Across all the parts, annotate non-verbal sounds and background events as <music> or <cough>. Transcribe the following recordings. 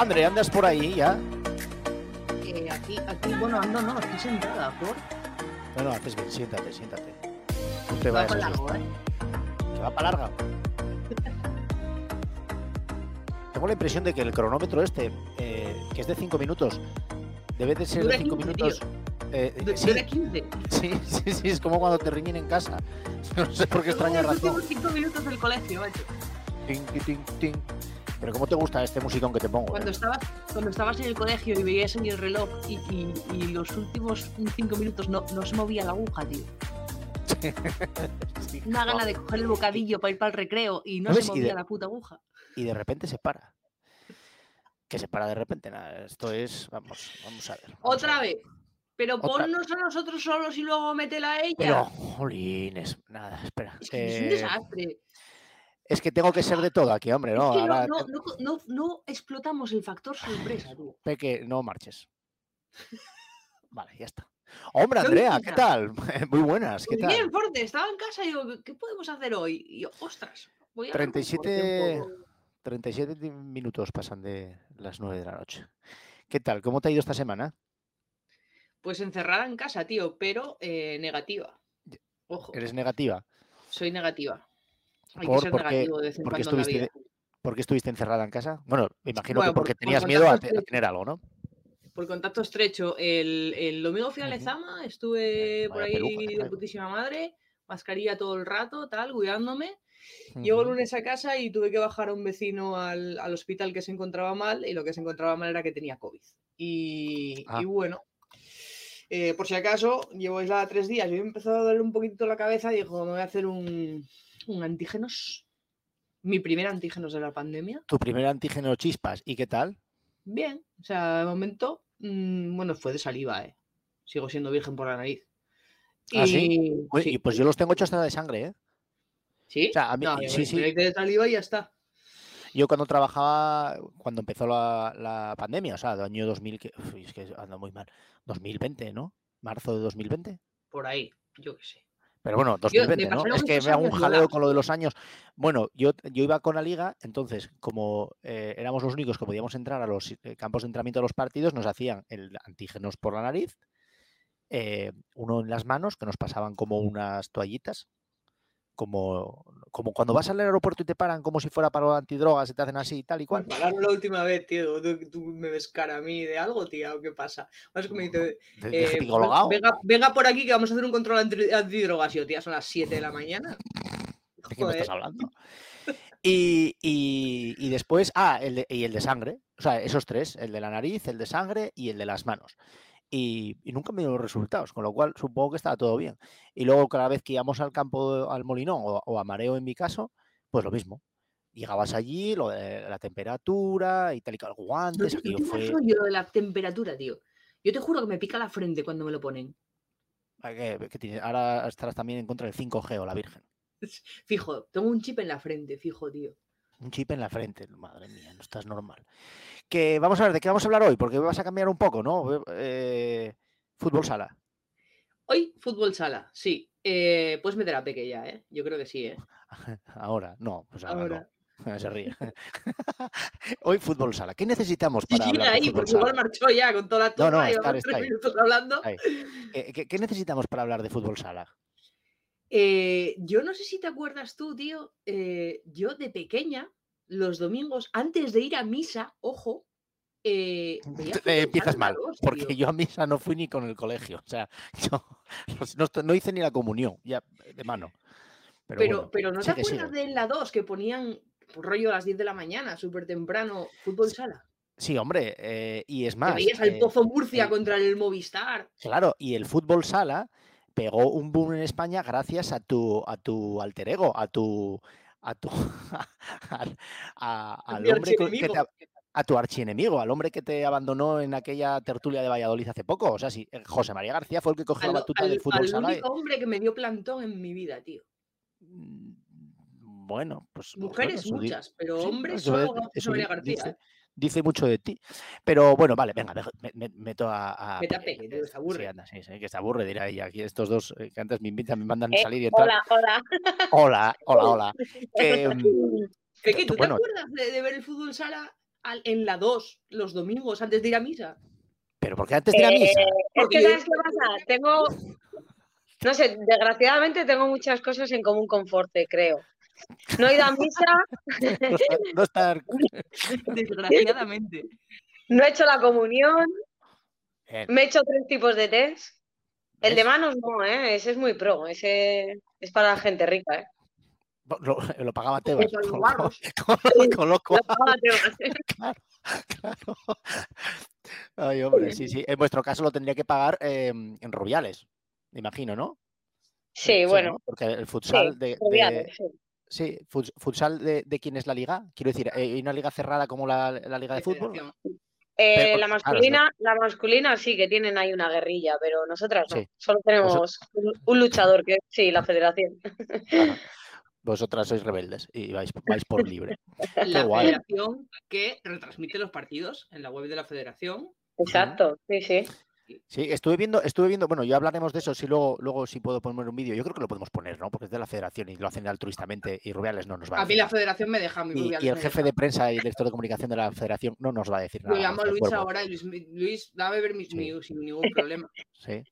André, andas por ahí ya. Eh, aquí, aquí, bueno, ando, no, estoy sentada, ¿por? No, no, haces bien, siéntate, siéntate. No te Va vayas a largo, asustar. ¿eh? Que va para larga. <laughs> Tengo la impresión de que el cronómetro este, eh, que es de 5 minutos, debe de ser de 5 15, minutos. eh, De, sí, de 15. sí, sí, sí, es como cuando te riñen en casa. <laughs> No sé por qué extraña razón. últimos 5 minutos del colegio, macho. Ting, ting, ting. Pero ¿cómo te gusta este musicón que te pongo? Cuando eh? estabas, cuando estabas en el colegio y veías en el reloj y, y- y los últimos 5 minutos no, no se movía la aguja, tío. <laughs> Sí. Una gana de coger el bocadillo para ir para el recreo y no se de- movía la puta aguja. Y de repente se para. Que se para de repente, nada. Esto es. Vamos, vamos a ver. vamos a Otra ver. vez. Pero Otra- ponnos a nosotros solos y luego métela a ella. Pero, jolines, nada, espera. es que es un Eh, desastre. Es que tengo que ser de todo aquí, hombre, no. es que no, ahora no, te- no, no, no explotamos el factor sorpresa, tú. Peque, no marches. <laughs> Vale, ya está. Hombre, ¿Qué Andrea, ¿qué tal? <laughs> Muy buenas, ¿qué Muy tal? bien, Forte, estaba en casa y digo, ¿qué podemos hacer hoy? Y yo, ostras, voy a hablar con Forte 37, un poco. 37 di- minutos pasan de las 9 de la noche. ¿Qué tal? ¿Cómo te ha ido esta semana? Pues encerrada en casa, tío, pero eh, negativa. Ojo, ¿Eres negativa? soy negativa. Hay Por- que ser ¿por qué- negativo de vez en por qué cuando en la estuviste vida. ¿Por qué estuviste encerrada en casa? Bueno, me imagino Bueno, que porque por- por tenías miedo a, te- tener algo, ¿no? Por contacto estrecho, el, el domingo fui a. Lezama, estuve por ahí peluca de putísima madre, mascarilla todo el rato, tal, cuidándome. Llego el lunes a casa y tuve que bajar a un vecino al, al hospital que se encontraba mal y lo que se encontraba mal era que tenía COVID. Y, Ah. y bueno, eh, por si acaso, llevo aislada tres días y me empezó a doler un poquito la cabeza y dijo, me voy a hacer un, un antígenos, mi primer antígenos de la pandemia. Tu primer antígeno chispas, ¿y qué tal? Bien, o sea, de momento, mm, bueno, fue de saliva, ¿eh? Sigo siendo virgen por la nariz. ¿Ah, sí? Y- sí. Y pues yo los tengo hechos hasta de sangre, ¿eh? ¿Sí? o sea, a mí- No, sí, de saliva y ya está. Yo cuando trabajaba, cuando empezó la, la pandemia, o sea, del año 2000, que, es que ando muy mal, 2020, ¿no? Marzo de 2020. Por ahí, yo qué sé. Pero bueno, Yo- me 2020, ¿no? pasaron Es que me hago un jaleo con lo de los años. Bueno, yo, yo iba con la liga, entonces, como eh, éramos los únicos que podíamos entrar a los eh, campos de entrenamiento de los partidos, nos hacían el antígenos por la nariz, eh, uno en las manos, que nos pasaban como unas toallitas, como, como cuando vas al aeropuerto y te paran como si fuera para antidrogas y te hacen así y tal y cual. Pararon la última vez, tío. ¿Tú, tú me ves cara a mí de algo, tío? ¿O qué pasa? Más que me dice, eh, venga, venga por aquí que vamos a hacer un control anti- antidrogas. Y yo, tía, son las 7 de la mañana. ¿De qué me estás hablando? <laughs> Y, y- y después, ah, el de, y el de sangre. O sea, esos tres, el de la nariz, el de sangre y el de las manos. Y, y nunca me dio los resultados, con lo cual supongo que estaba todo bien. Y luego cada vez que íbamos al campo, al molinón o, o a mareo en mi caso, pues lo mismo. Llegabas allí, lo de la temperatura y tal y No, guantes, yo rollo de la temperatura, tío. Yo te juro que me pica la frente cuando me lo ponen. Tiene- ahora estarás también en contra del 5G o la Virgen. <laughs> Fijo, tengo un chip en la frente, fijo, tío. Un chip en la frente, madre mía, no estás normal. Que vamos a ver, ¿de qué vamos a hablar hoy? Porque vas a cambiar un poco, ¿no? Eh, fútbol sala. Hoy, fútbol sala, sí. Eh, puedes meter a Peque ya, ¿eh? Yo creo que sí, ¿eh? <laughs> Ahora, no, pues ahora, Ahora. no. <laughs> Se ríe. <laughs> hoy fútbol sala. ¿Qué necesitamos para Chiquila hablar de ahí, fútbol porque igual sala? marchó ya con toda la No, no, y estar, tres minutos hablando. Ahí. Eh, ¿qué, qué necesitamos para hablar de fútbol sala? Eh, yo no sé si te acuerdas tú, tío. eh, yo de pequeña, los domingos, antes de ir a misa, ojo, eh, <laughs> empiezas mal, dos, porque tío. yo a misa no fui ni con el colegio. O sea, <laughs> yo no, hice ni la comunión, ya de mano. Pero, Pero, bueno, pero ¿no te acuerdas de la 2 que ponían por rollo a las 10 de la mañana, súper temprano, fútbol sala? Sí, hombre, eh, y es más. veías al eh, Pozo Murcia contra el Movistar. Claro, y el fútbol sala pegó un boom en España gracias a tu, a tu alter ego, a tu, a tu, <laughs> al, a- al hombre que- te, a tu archienemigo, al hombre que te abandonó en aquella tertulia de Valladolid hace poco. O sea, sí, eh, José María García fue el que cogió Al, la batuta al- del fútbol al sala. y- único hombre que me dio plantón en mi vida, tío. Mm, Bueno, pues. Mujeres bueno, muchas, pero hombres solo José María García. dice. Dice mucho de ti. Pero bueno, vale, venga, me, me- meto a. a a Peque, que es- se aburre. Sí, anda, sí, sí, que se aburre, dirá ella. Aquí estos dos eh, que antes me invitan, me mandan Eh, salir y entrar. hola, hola. Hola, hola, hola. <laughs> Que, mm, Peque, tú- ¿tú bueno, te acuerdas de, de ver el fútbol sala al- en la 2 los domingos antes de ir a misa. Pero ¿por qué antes de la misa? Eh, es Porque que yo- ¿sabes qué pasa? Tengo, <laughs> no sé, desgraciadamente tengo muchas cosas en común con Forte, creo. No he ido a misa, <laughs> No estar- <laughs> Desgraciadamente. no he hecho la comunión, Bien, me he hecho tres tipos de test. El de manos no, ¿eh? Ese es muy pro, ese es para la gente rica, ¿eh? Lo, lo pagaba Tebas. Con, con- con lo cual, Lo paga Tebas, ¿eh? <laughs> claro. Ay, hombre, sí, sí. En vuestro caso lo tendría que pagar eh, en Rubiales, me imagino, ¿no? Sí, bueno, ¿no? Porque el futsal de, de- sí. sí, futs- futsal de, de quién es la liga. Quiero decir, ¿hay una liga cerrada como la, la liga de fútbol? Federación. Eh, Pero, la claro, masculina, la masculina sí que tienen ahí una guerrilla, pero nosotras no. Sí. Solo tenemos un, un luchador que sí, la federación. Claro. Vosotras sois rebeldes y vais, vais por libre. <laughs> La federación que retransmite los partidos en la web de la federación. Exacto, sí, sí. Sí, estuve viendo, estuve viendo, bueno, ya hablaremos de eso, si luego, luego si puedo poner un vídeo, yo creo que lo podemos poner, ¿no? Porque es de la federación y lo hacen altruistamente y Rubiales no nos va a A mí decir la federación me deja, mi Y, y el jefe deja. de prensa y director de comunicación de la federación no nos va a decir Lo nada. llamo a Luis ahora y Luis, Luis, dame ver mis Sí. news sin ningún problema. <laughs> Sí.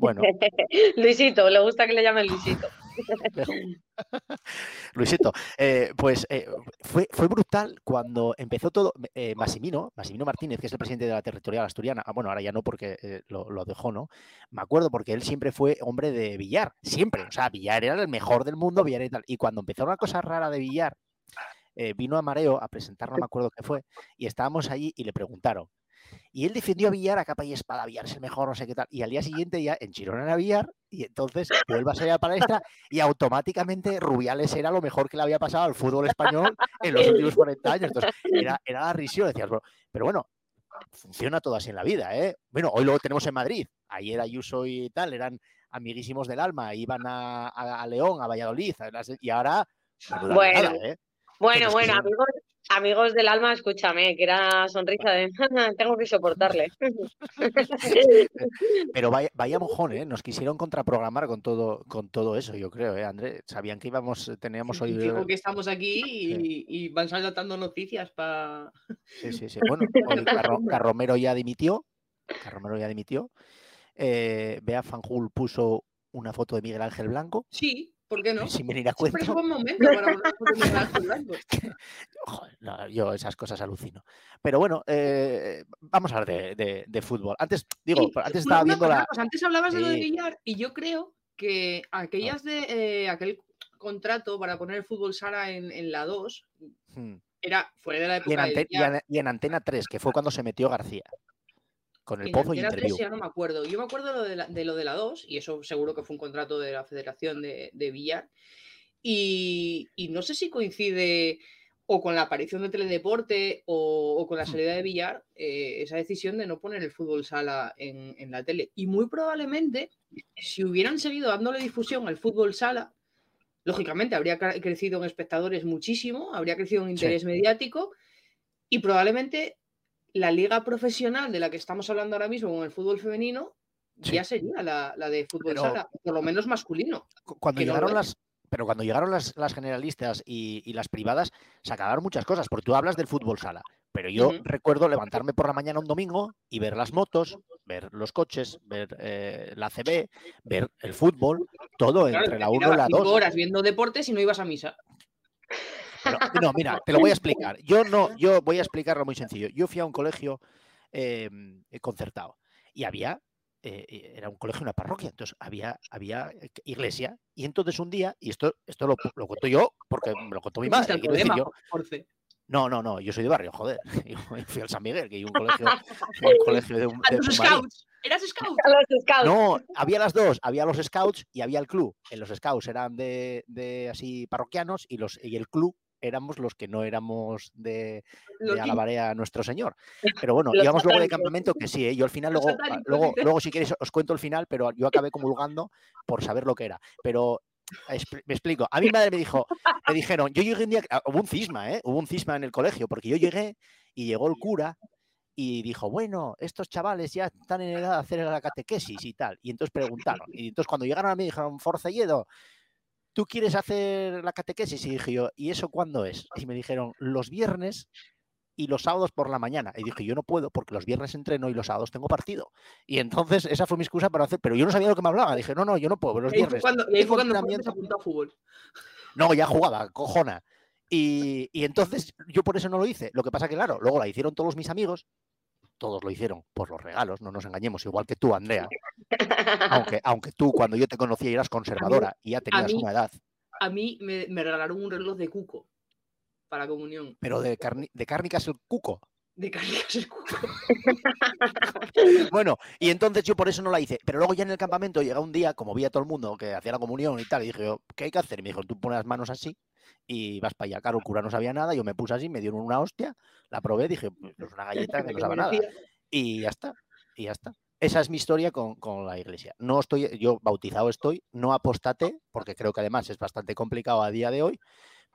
Bueno, <laughs> Luisito, le gusta que le llamen Luisito. <laughs> <laughs> Luisito, eh, pues eh, fue, fue brutal cuando empezó todo. eh, Massimino, Martínez, que es el presidente de la territorial asturiana, ah, bueno, ahora ya no porque eh, lo, dejó, ¿no? Me acuerdo porque él siempre fue hombre de billar, siempre. O sea, billar era el mejor del mundo, billar y tal. Y cuando empezó una cosa rara de billar, vino a Mareo a presentar, no me acuerdo qué fue, y estábamos allí y le preguntaron. Y él defendió a Villar a capa y espada, Villar es el mejor, no sé qué tal. Y al día siguiente ya en Girona era Villar, y entonces vuelve a salir a la palestra y automáticamente Rubiales era lo mejor que le había pasado al fútbol español en los últimos 40 años. Entonces era, era la risión, decías, "Bueno, pero bueno, funciona todo así en la vida, ¿eh? Bueno, hoy lo tenemos en Madrid. Ayer Ayuso y tal eran amiguísimos del alma, iban a, a- a León, a Valladolid, y ahora... Bueno. ¿eh? Bueno, bueno, amigos, amigos del alma, escúchame, que era sonrisa de <laughs> tengo que soportarle. <laughs> Pero vaya, vaya mojón, ¿eh? Nos quisieron contraprogramar con todo, con todo eso, yo creo, ¿eh, André? Sabían que íbamos, teníamos hoy... Fijo que estamos aquí y, y van saltando noticias para. Sí, sí, sí. Bueno, <laughs> hoy Carro- Carromero ya dimitió. Carromero ya dimitió. Eh, Bea Fanjul puso una foto de Miguel Ángel Blanco, Sí, ¿por qué no? sin venir a Siempre es buen momento para Blanco. <laughs> Joder, no, yo esas cosas alucino. Pero bueno, eh, vamos a hablar de, de- de fútbol. Antes, digo, Sí, antes estaba viendo cosa, la. Antes hablabas de lo de. Villar y yo creo que aquellas de eh, aquel contrato para poner el fútbol sala en, en la 2 Hmm. era fuera de la Y en, época de Villar. en- y en Antena 3, que fue cuando se metió García. Con el En pozo y Antena 3 interview. ya no me acuerdo. Yo me acuerdo lo de, la, de lo de la 2, y eso seguro que fue un contrato de la Federación de, de Villar. Y, y no sé si coincide o con la aparición de Teledeporte o, o con la salida de Villar eh, esa decisión de no poner el fútbol sala en, en la tele. Y muy probablemente, si hubieran seguido dándole difusión al fútbol sala, lógicamente habría cre- crecido en espectadores muchísimo, habría crecido en Sí. interés mediático y probablemente la liga profesional de la que estamos hablando ahora mismo con el fútbol femenino Sí. ya sería la, la de fútbol Pero- sala, por lo menos masculino. cu- cuando no llegaron las pero cuando llegaron las, las generalistas y, y las privadas se acabaron muchas cosas porque tú hablas del fútbol sala pero yo recuerdo levantarme por la mañana un domingo y ver las motos ver los coches ver eh, la CB ver el fútbol todo Claro, entre la 1 y la cinco 2 horas viendo deportes y no ibas a misa. Pero, no, mira, te lo voy a explicar. Yo no, yo voy a explicarlo muy sencillo. Yo fui a un colegio eh, concertado y había, eh, eh, era un colegio, una parroquia, entonces había, había eh, iglesia y entonces un día, y esto, esto lo, lo cuento yo porque me lo contó mi madre. el problema, yo- no, no, no, yo soy de barrio, joder. <laughs> Yo fui al San Miguel, que hay un colegio, <laughs> un colegio de, un- A de Fumarí. scouts. ¿Eras scout? A los scouts. No, había las dos, había los scouts y había el club. En los scouts eran de, de así parroquianos y los y el club éramos los que no éramos de, de alabaré a nuestro Señor. Pero bueno, Los íbamos luego de campamento que sí, ¿eh? yo al final luego, satánicos, luego, luego si queréis os cuento el final, pero yo acabé comulgando por saber lo que era. Pero me explico. A mi madre me dijo, me dijeron, yo llegué un día, ah, hubo un cisma, ¿eh? Hubo un cisma en el colegio, porque yo llegué y llegó el cura y dijo, bueno, estos chavales ya están en edad de hacer la catequesis y tal. Y entonces preguntaron. Y entonces cuando llegaron a mí dijeron, Forcelledo, ¿tú quieres hacer la catequesis? Y dije yo, ¿y eso cuándo es? Y me dijeron, los viernes y los sábados por la mañana. Y dije, yo no puedo porque los viernes entreno y los sábados tengo partido. Y entonces esa fue mi excusa para hacer, pero yo no sabía lo que me hablaba. Dije, no, no, yo no puedo, los viernes. cuando, y ahí fue cuando entrenamiento". se apuntó a fútbol. No, ya jugaba, cojona. Y, y entonces yo por eso no lo hice. Lo que pasa que, claro, luego la hicieron todos mis amigos. Todos lo hicieron por los regalos, no nos engañemos, igual que tú, Andrea. <laughs> Aunque, aunque tú, cuando yo te conocía, eras conservadora y ya tenías mí- una edad. A mí me, me regalaron un reloj de cuco para comunión. Pero de, carni- de cárnicas el cuco. De Carlicas el cuco. <laughs> Bueno, y entonces yo por eso no la hice. Pero luego ya en el campamento llega un día, como vi a todo el mundo que hacía la comunión y tal, y dije yo, ¿qué hay que hacer? Y me dijo, tú pones las manos así y vas para allá. Claro, el cura no sabía nada, yo me puse así, me dieron una hostia, la probé, dije, pues es una galleta que no sabe nada. Y ya está, y ya está. Esa es mi historia con, con la iglesia. No estoy, yo bautizado estoy, no apostate, porque creo que además es bastante complicado a día de hoy,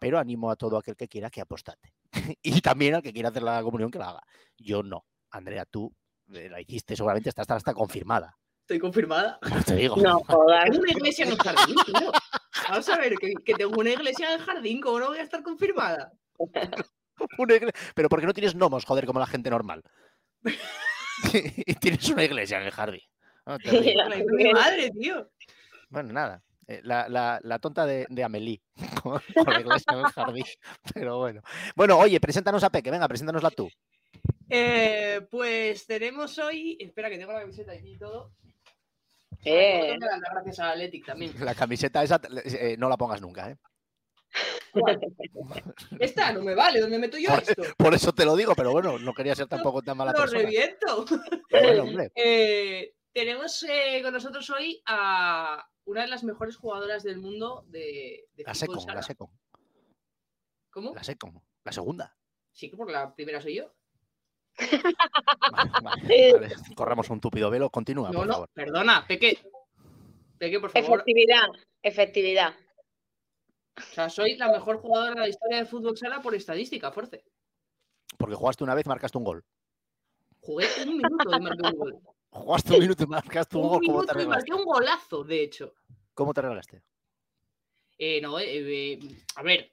pero animo a todo aquel que quiera que apostate. <laughs> y también al que quiera hacer la comunión que la haga. Yo no. Andrea, tú eh, la hiciste, seguramente está, está confirmada. Estoy confirmada. Te digo. No. <laughs> Tengo una iglesia en el jardín, tío. <laughs> Vamos a ver, que, que tengo una iglesia en el jardín, ¿cómo no voy a estar confirmada? Una igle- Pero ¿por qué no tienes gnomos, joder, como la gente normal? y tienes una iglesia en el jardín. Ah, mi madre, tío. Bueno, nada. Eh, La, la- la tonta de, de Amelie <laughs> con, con la iglesia en el jardín. <laughs> Pero bueno. Bueno, oye, preséntanos a Peque, venga, preséntanosla tú. Eh, pues tenemos hoy. Espera, que tengo la camiseta aquí y todo. Eh, gracias a Athletic también. <laughs> La camiseta esa eh, no la pongas nunca, ¿eh? Esta no me vale, ¿dónde meto yo Por- esto? Por eso te lo digo, pero bueno, no quería ser tampoco tan mala Lo persona. reviento. Bueno, hombre, Eh, tenemos eh, con nosotros hoy a una de las mejores jugadoras del mundo de, de la sala. la Secon, ¿Cómo? la Secon, la segunda. Sí, porque la primera soy yo. Vale, vale, <laughs> vale, Corramos un túpido velo, continúa, no, por no, favor. perdona, Peque. Peque, por favor. efectividad, efectividad. O sea, soy la mejor jugadora de la historia del fútbol sala por estadística, fuerte. Porque jugaste una vez, marcaste un gol. Jugué un minuto y marqué un gol. Jugaste un minuto y marcaste un Un gol, ¿cómo te minuto y marqué un golazo, de hecho. ¿Cómo te arreglaste? Eh, no, eh, eh, a ver.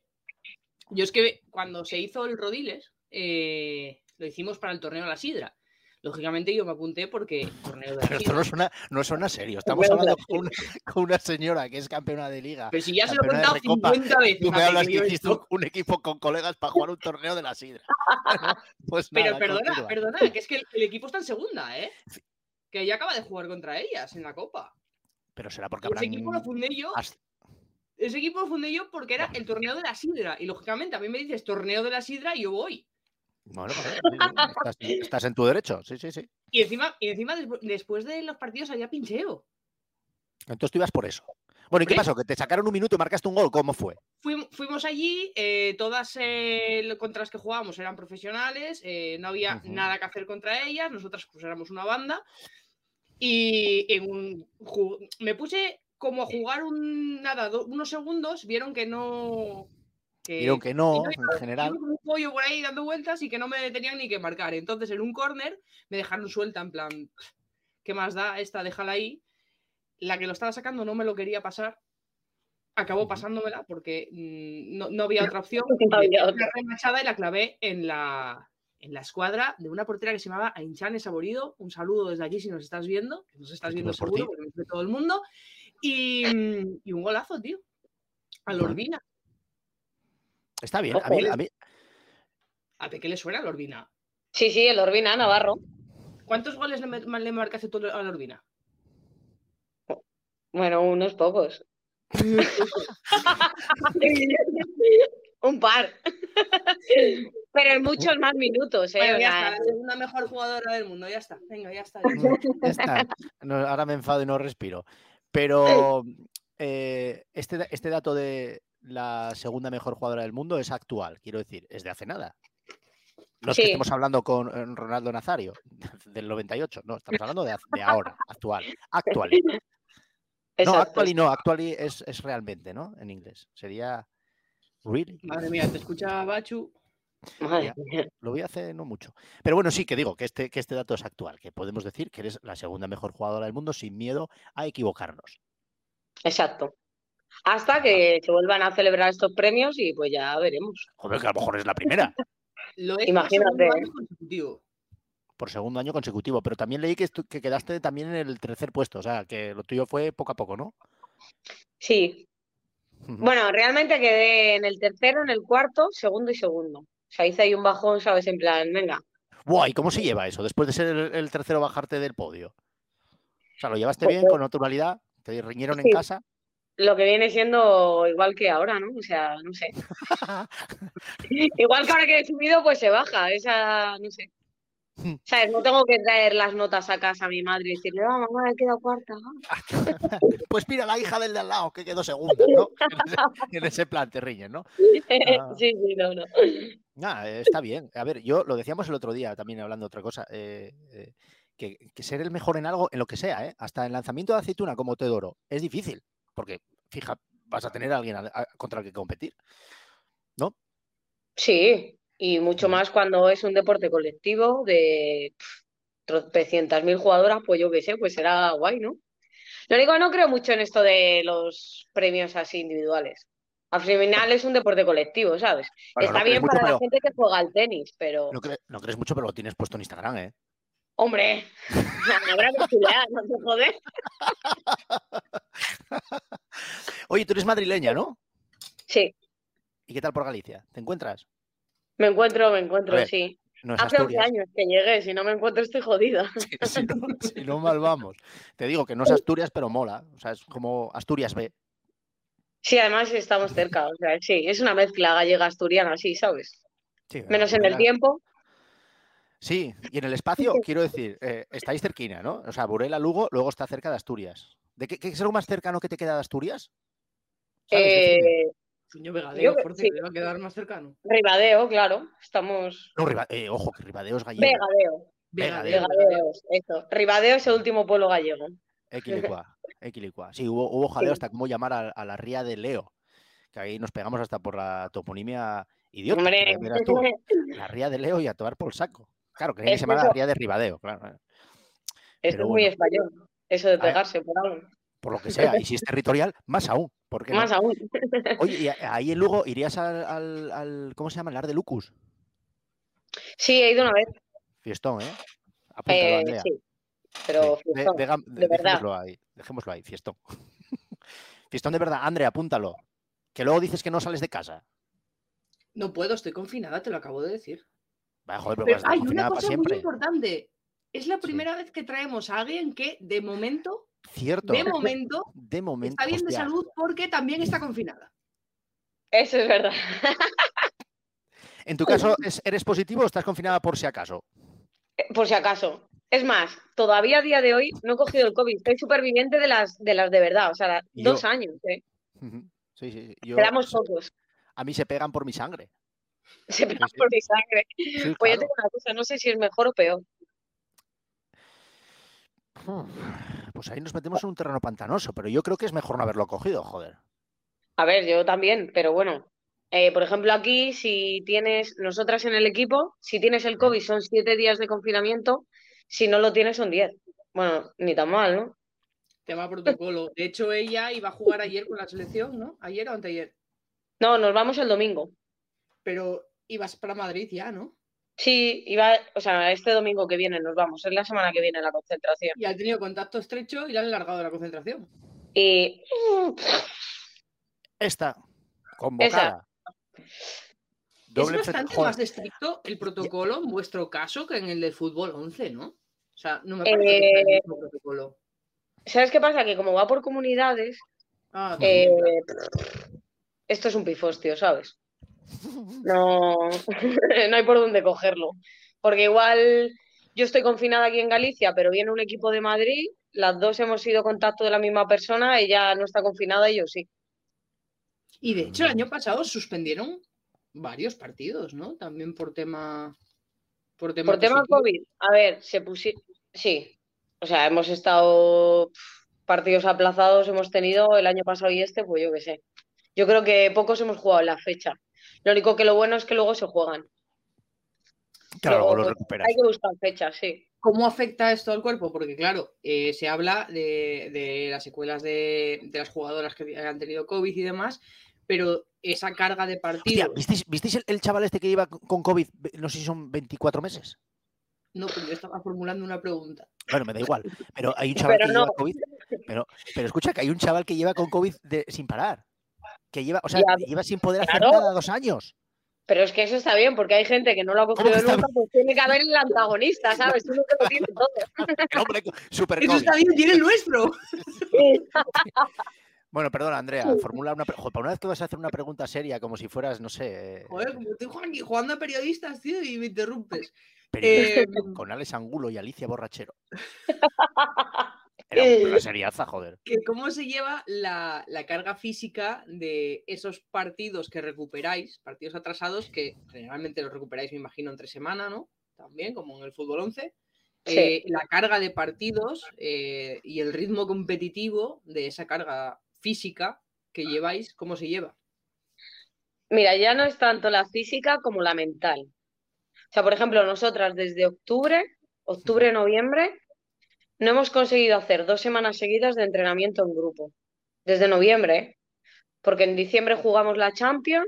Yo es que cuando se hizo el Rodiles, lo hicimos para el torneo de la Sidra. Lógicamente yo me apunté porque torneo de la Pero esto Sidra. no suena, no suena serio. <laughs> Estamos Bueno, hablando con una, con una señora que es campeona de liga. Pero si ya se lo he contado Recopa, 50 veces. Tú me hablas que hiciste esto. un, equipo con colegas para jugar un <laughs> torneo de la sidra. <laughs> Pues Pero nada, perdona, continúa. perdona, que es que el, el equipo está en segunda, ¿eh? Que ya acaba de jugar contra ellas en la Copa. Pero será porque Ese habrán... equipo lo fundé yo. Ese equipo lo fundé yo porque era el torneo de la Sidra. Y lógicamente a mí me dices torneo de la Sidra y yo voy. Bueno, estás, estás en tu derecho, sí, sí, sí. Y encima, y encima despu- después de los partidos había pincheo. Entonces tú ibas por eso. Bueno, ¿y qué pasó? Que te sacaron un minuto y marcaste un gol. ¿Cómo fue? Fuim- fuimos allí, eh, todas eh, contra las que jugábamos eran profesionales, eh, no había nada que hacer contra ellas, nosotras pues éramos una banda. Y en un, me puse como a jugar un, nada, do- unos segundos, vieron que no... Que, Vieron que no, en general. un pollo por ahí dando vueltas y que no me tenían ni que marcar. Entonces en un córner me dejaron suelta en plan, ¿qué más da esta? Déjala ahí. La que lo estaba sacando no me lo quería pasar. Acabó pasándomela porque mm, no, no había otra opción. No había remachada y la clavé en la, en la escuadra de una portera que se llamaba Ainchane Saborido. Un saludo desde aquí si nos estás viendo. que Nos estás viendo por seguro porque nos ve todo el mundo. Y, mm, y un golazo, tío. A. Lorbina. Está bien. A mí, a mí- ¿A qué le suena a Lorbina? Sí, sí, el Orbina, Navarro. ¿Cuántos goles le, le marcaste tú a Lorbina? Bueno, unos pocos. <laughs> <laughs> Un par. <laughs> Pero en muchos más minutos, ¿eh? Bueno, ya está, la segunda mejor jugadora del mundo, ya está. Venga, ya está. Ya está. No, ahora me enfado y no respiro. Pero eh, este, este dato de la segunda mejor jugadora del mundo es actual, quiero decir, es de hace nada. No es que Sí. estemos hablando con eh, Ronaldo Nazario <laughs> del 98, no, estamos hablando de, de ahora, actual. Actual. <laughs> No, actual y no, actual y es, es realmente, ¿no? En inglés. Sería really. Madre mía, te escucha Bachu. Madre Ya. mía. Lo voy a hacer no mucho. Pero bueno, sí que digo que este, que este dato es actual, que podemos decir que eres la segunda mejor jugadora del mundo sin miedo a equivocarnos. Exacto. Hasta que se vuelvan a celebrar estos premios y pues ya veremos. Joder, que a lo mejor es la primera. <laughs> Lo es Imagínate, por segundo año consecutivo. Por segundo año consecutivo. Pero también leí que, que quedaste también en el tercer puesto. O sea, que lo tuyo fue poco a poco, ¿no? Sí. Bueno, realmente quedé en el tercero, en el cuarto, segundo y segundo. O sea, hice ahí un bajón, ¿sabes? En plan, venga. Buah, ¿y cómo se lleva eso? Después de ser el, el tercero bajarte del podio. O sea, ¿lo llevaste bien, Joder. con naturalidad? ¿Te riñeron en casa? Lo que viene siendo igual que ahora, ¿no? O sea, no sé. <laughs> <laughs> Igual que ahora que he subido, pues se baja. Esa, no sé. Hmm. ¿Sabes? No tengo que traer las notas a casa a mi madre y decirle, oh, mamá, he quedado cuarta. <laughs> pues mira, la hija del de al lado, que quedó segunda, ¿no? <laughs> En ese, plan te riñen, ¿no? <laughs> Ah. Sí, sí, no, no. Ah, eh, está bien. A ver, yo lo decíamos el otro día también hablando de otra cosa. eh, eh, que, que ser el mejor en algo, en lo que sea, ¿eh? hasta en lanzamiento de aceituna como Teodoro, es difícil. Porque, fija, vas a tener a alguien a- a- contra el que competir. Sí, y mucho Ujú. más cuando es un deporte colectivo de tropecientas mil jugadoras, pues yo qué sé, pues será guay, ¿no? Lo único no creo mucho en esto de los premios así individuales. Al final es un deporte colectivo, ¿sabes? Bueno, Está bien mucho, para la gente que juega al tenis, pero, No, cre- no crees mucho, pero lo tienes puesto en Instagram, ¿eh? hombre, <laughs> habrá chulear, no te jodes. Oye, tú eres madrileña, ¿no? Sí, ¿Y qué tal por Galicia? ¿Te encuentras? Me encuentro, me encuentro, ver, sí. No Hace 11 Asturias. años que llegué, si no me encuentro estoy jodida. Si, si no, si no, mal vamos. Te digo que no es Asturias, pero mola. O sea, es como Asturias B. Sí, además estamos cerca, o sea, sí, es una mezcla gallega-asturiana, sí, ¿sabes? Sí, Menos en el tiempo. Sí, y en el espacio, quiero decir, eh, estáis cerquina, ¿no? O sea, Burela, Lugo, luego está cerca de Asturias. ¿De qué, qué es lo más cercano que te queda de Asturias? Eh, Vegadeo, Yo que- fuerte, sí. que le va a quedar más cercano. Ribadeo, claro, estamos. No, Riba- eh, ojo, que Ribadeo es gallego. Vegadeo, Vegadeo. Vegadeo, eso. Ribadeo es el último pueblo gallego. Equilicua, <laughs> equilicua. Sí, hubo, hubo jaleo Sí. hasta cómo llamar a, a la ría de Leo. Que ahí nos pegamos hasta por la toponimia idiota. Hombre, tú, la ría de Leo y a tomar por el saco. Claro, que Es se llamara eso. la ría de Ribadeo, claro. eh. esto Pero es muy español, eso de pegarse por algo. Por lo que <laughs> sea. Y si es territorial, más aún. ¿por qué no? Más aún. Oye, y <laughs> ahí en Lugo irías al, al- al- ¿cómo se llama? El Ar de Lucus. Sí, he ido una vez. Fiestón, ¿eh? Apúntalo, eh, Andrea. sí, pero Sí, de- fiestón, de verdad. dejémoslo ahí, dejémoslo ahí, fiestón. <laughs> fiestón de verdad, Andrea, apúntalo. Que luego dices que no sales de casa. No puedo, estoy confinada, te lo acabo de decir. Vaya, joder, pero, Pero vas a estar hay una cosa muy importante. Es la Sí. primera vez que traemos a alguien que, de momento, Cierto. de momento, De momento. está bien de salud porque también está confinada. Eso es verdad. En tu caso, ¿es- ¿eres positivo o estás confinada por si acaso? Por si acaso. Es más, todavía a día de hoy no he cogido el COVID. Soy superviviente de las de las de verdad. O sea, dos yo. años, ¿eh? Sí, sí. Yo, Quedamos pocos. a mí se pegan por mi sangre. Se pegan sí. por mi sangre. Sí, Pues yo claro. tengo una cosa, no sé si es mejor o peor. Pues ahí nos metemos en un terreno pantanoso, pero yo creo que es mejor no haberlo cogido, joder. A ver, yo también, pero bueno. Eh, por ejemplo, aquí, si tienes, nosotras en el equipo, si tienes el COVID son siete días de confinamiento, si no lo tienes son diez. Bueno, ni tan mal, ¿no? Tema protocolo. De hecho, ella iba a jugar ayer con la selección, ¿no? Ayer o anteayer. No, nos vamos el domingo. Pero ibas para Madrid ya, ¿no? Sí, iba, o sea, este domingo que viene nos vamos, es la semana que viene la concentración. Y ha tenido contacto estrecho y le han largado de la concentración. Y Esta, convocada. Doble es bastante más estricto el protocolo en vuestro caso que en el del fútbol 11, ¿no? O sea, no me parece que sea el Eh, mismo protocolo. ¿sabes qué pasa? Que como va por comunidades, Ah, eh, esto es un pifostio, ¿sabes? No, <laughs> no hay por dónde cogerlo. Porque igual yo estoy confinada aquí en Galicia, pero viene un equipo de Madrid, las dos hemos sido contacto de la misma persona, ella no está confinada y yo sí. Y de hecho, el año pasado suspendieron varios partidos, ¿no? También por tema. Por tema, Por tema. COVID, a ver, se pusieron. Sí, o sea, hemos estado partidos aplazados, hemos tenido el año pasado y este, pues yo qué sé. Yo creo que pocos hemos jugado en la fecha. Lo único que lo bueno es que luego se juegan. Claro, luego lo recuperas. Hay que buscar fechas, sí. ¿Cómo afecta esto al cuerpo? Porque, claro, eh, se habla de, de las secuelas de, de las jugadoras que han tenido COVID y demás, pero esa carga de Hostia, partido. ¿visteis, visteis el, el chaval este que lleva con COVID? No sé si son 24 meses. No, pero yo estaba formulando una pregunta. Bueno, me da igual. Pero hay un <laughs> chaval Pero que no. lleva COVID. Pero, pero escucha que hay un chaval que lleva con COVID de- sin parar. Que lleva, o sea, Ya, lleva sin poder hacer claro. nada dos años. Pero es que eso está bien, porque hay gente que no lo ha cogido nunca, pues tiene que haber el antagonista, ¿sabes? Uno que lo tiene todo. <laughs> El hombre super Eso está bien, tiene el nuestro. Bueno, perdona, Andrea, formula una. pre- Joder, para una vez que vas a hacer una pregunta seria, como si fueras, no sé. eh, Joder, como estoy jugando aquí jugando a periodistas, tío, y me interrumpes. Eh, con Alex Angulo y Alicia Borrachero. <laughs> Era una seriaza, joder. que cómo se lleva la, la carga física de esos partidos que recuperáis, partidos atrasados que generalmente los recuperáis, me imagino, entre semana, ¿no? También, como en el fútbol 11. Sí. Eh, la carga de partidos eh, y el ritmo competitivo de esa carga física que lleváis, ¿cómo se lleva? Mira, ya no es tanto la física como la mental. O sea, por ejemplo, nosotras desde octubre, octubre, noviembre, no hemos conseguido hacer dos semanas seguidas de entrenamiento en grupo. Desde noviembre, ¿eh? porque en diciembre jugamos la Champions.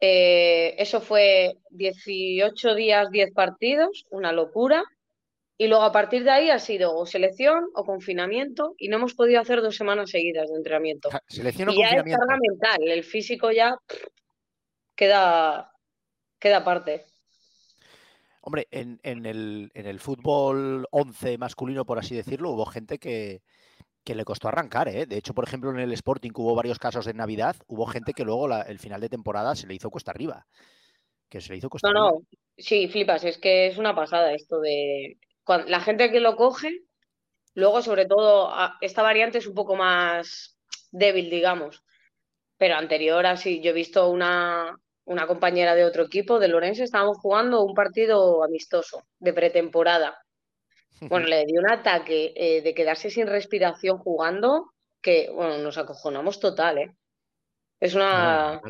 eh, eso fue 18 días, 10 partidos, una locura. Y luego a partir de ahí ha sido o selección o confinamiento y no hemos podido hacer dos semanas seguidas de entrenamiento. Selección o Y ya es carga mental, el físico ya pff, queda, queda aparte. Hombre, en, en el, en el fútbol 11 masculino, por así decirlo, hubo gente que, que le costó arrancar, ¿eh? De hecho, por ejemplo, en el Sporting hubo varios casos de Navidad, hubo gente que luego la- el final de temporada se le hizo cuesta arriba. Que se le hizo cuesta No, arriba. no, sí, flipas, es que es una pasada esto de cuan- la gente que lo coge, luego sobre todo esta variante es un poco más débil, digamos, pero anterior así, yo he visto una, una compañera de otro equipo, de Lorenzo, estábamos jugando un partido amistoso de pretemporada. Bueno, le dio un ataque eh, de quedarse sin respiración jugando que, bueno, nos acojonamos total, ¿eh? Es una...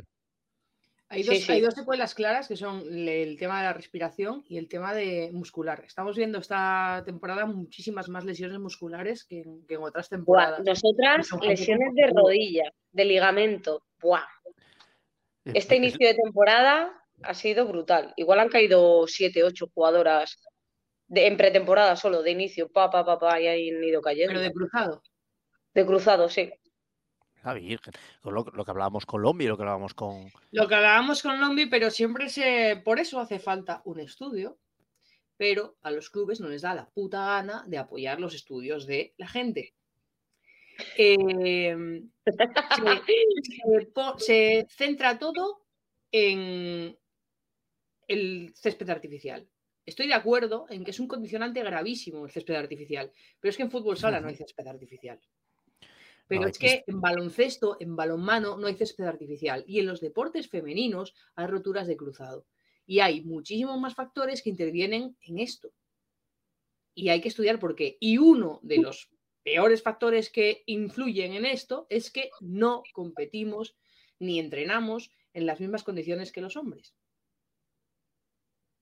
Hay dos, sí. hay dos secuelas claras que son el tema de la respiración y el tema de muscular. Estamos viendo esta temporada muchísimas más lesiones musculares que en, que en otras Buah, temporadas. nosotras, lesiones de rodilla, de ligamento. Buah. Es- Este es- inicio de temporada ha sido brutal. Igual han caído siete, ocho jugadoras de, en pretemporada solo, de inicio, pa, pa, pa, pa, y han ido cayendo. Pero de cruzado. De cruzado, sí. La Virgen. Con lo, lo que hablábamos con Lombi, lo que hablábamos con. Lo que hablábamos con Lombi, pero siempre se. Por eso hace falta un estudio. Pero a los clubes no les da la puta gana de apoyar los estudios de la gente. Eh, se, centra todo en el césped artificial. Estoy de acuerdo en que es un condicionante gravísimo el césped artificial, pero es que en fútbol sala no hay césped artificial. Pero No, es- que en baloncesto, en balonmano, no hay césped artificial. Y en los deportes femeninos hay roturas de cruzado. Y hay muchísimos más factores que intervienen en esto. Y hay que estudiar por qué. Y uno de los peores factores que influyen en esto es que no competimos ni entrenamos en las mismas condiciones que los hombres.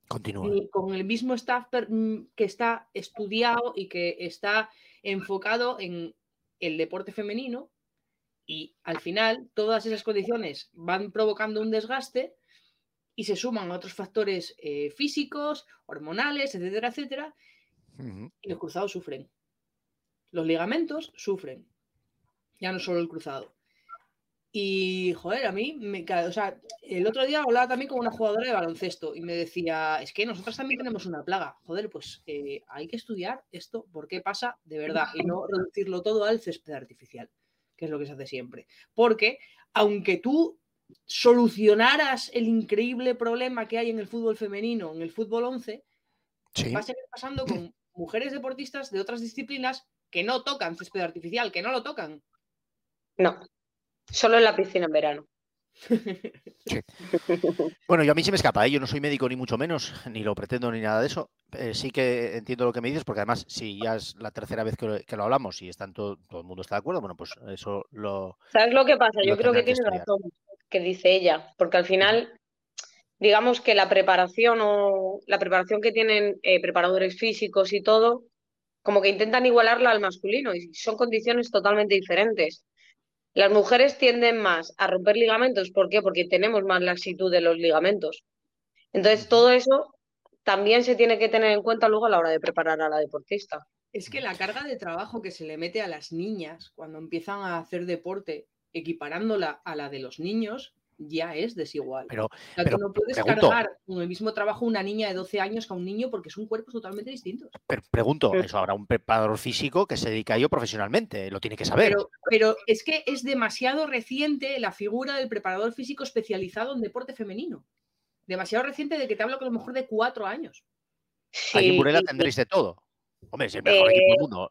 Continúa. Ni con el mismo staff mm, que está estudiado y que está enfocado en el deporte femenino. Y al final todas esas condiciones van provocando un desgaste y se suman a otros factores eh, físicos, hormonales, etcétera, etcétera, y los cruzados sufren. Los ligamentos sufren. Ya no solo el cruzado. Y, joder, a mí, me, ca- o sea, el otro día hablaba también con una jugadora de baloncesto y me decía, es que nosotros también tenemos una plaga. Joder, pues eh, hay que estudiar esto, por qué pasa de verdad y no reducirlo todo al césped artificial, que es lo que se hace siempre. Porque, aunque tú solucionaras el increíble problema que hay en el fútbol femenino, en el fútbol 11, Sí. va a seguir pasando con mujeres deportistas de otras disciplinas que no tocan césped artificial, que no lo tocan. No, solo en la piscina en verano. <laughs> Bueno, yo a mí se me escapa, ¿eh? yo no soy médico ni mucho menos, <laughs> ni lo pretendo ni nada de eso. Eh, sí que entiendo lo que me dices, porque además, si ya es la tercera vez que lo, que lo hablamos y están todo, todo el mundo está de acuerdo, bueno, pues eso lo. ¿Sabes lo que pasa? Lo Yo creo que que tiene estudiar. razón, que dice ella, porque al final, digamos que la preparación o la preparación que tienen eh, preparadores físicos y todo, como que intentan igualarla al masculino y son condiciones totalmente diferentes. Las mujeres tienden más a romper ligamentos. ¿Por qué? Porque tenemos más laxitud de los ligamentos. Entonces, todo eso también se tiene que tener en cuenta luego a la hora de preparar a la deportista. Es que la carga de trabajo que se le mete a las niñas cuando empiezan a hacer deporte, equiparándola a la de los niños, ya es desigual. Pero, O sea, pero tú no puedes pregunto. cargar con el mismo trabajo una niña de 12 años que a un niño porque son cuerpos totalmente distintos. pero pregunto, eso habrá un preparador físico que se dedica a ello profesionalmente, lo tiene que saber. Pero, pero es que es demasiado reciente la figura del preparador físico especializado en deporte femenino. Demasiado reciente de que te hablo que a lo mejor de cuatro años. En Sí, Burela y- tendréis de todo. Hombre, es el mejor equipo Eh, del mundo.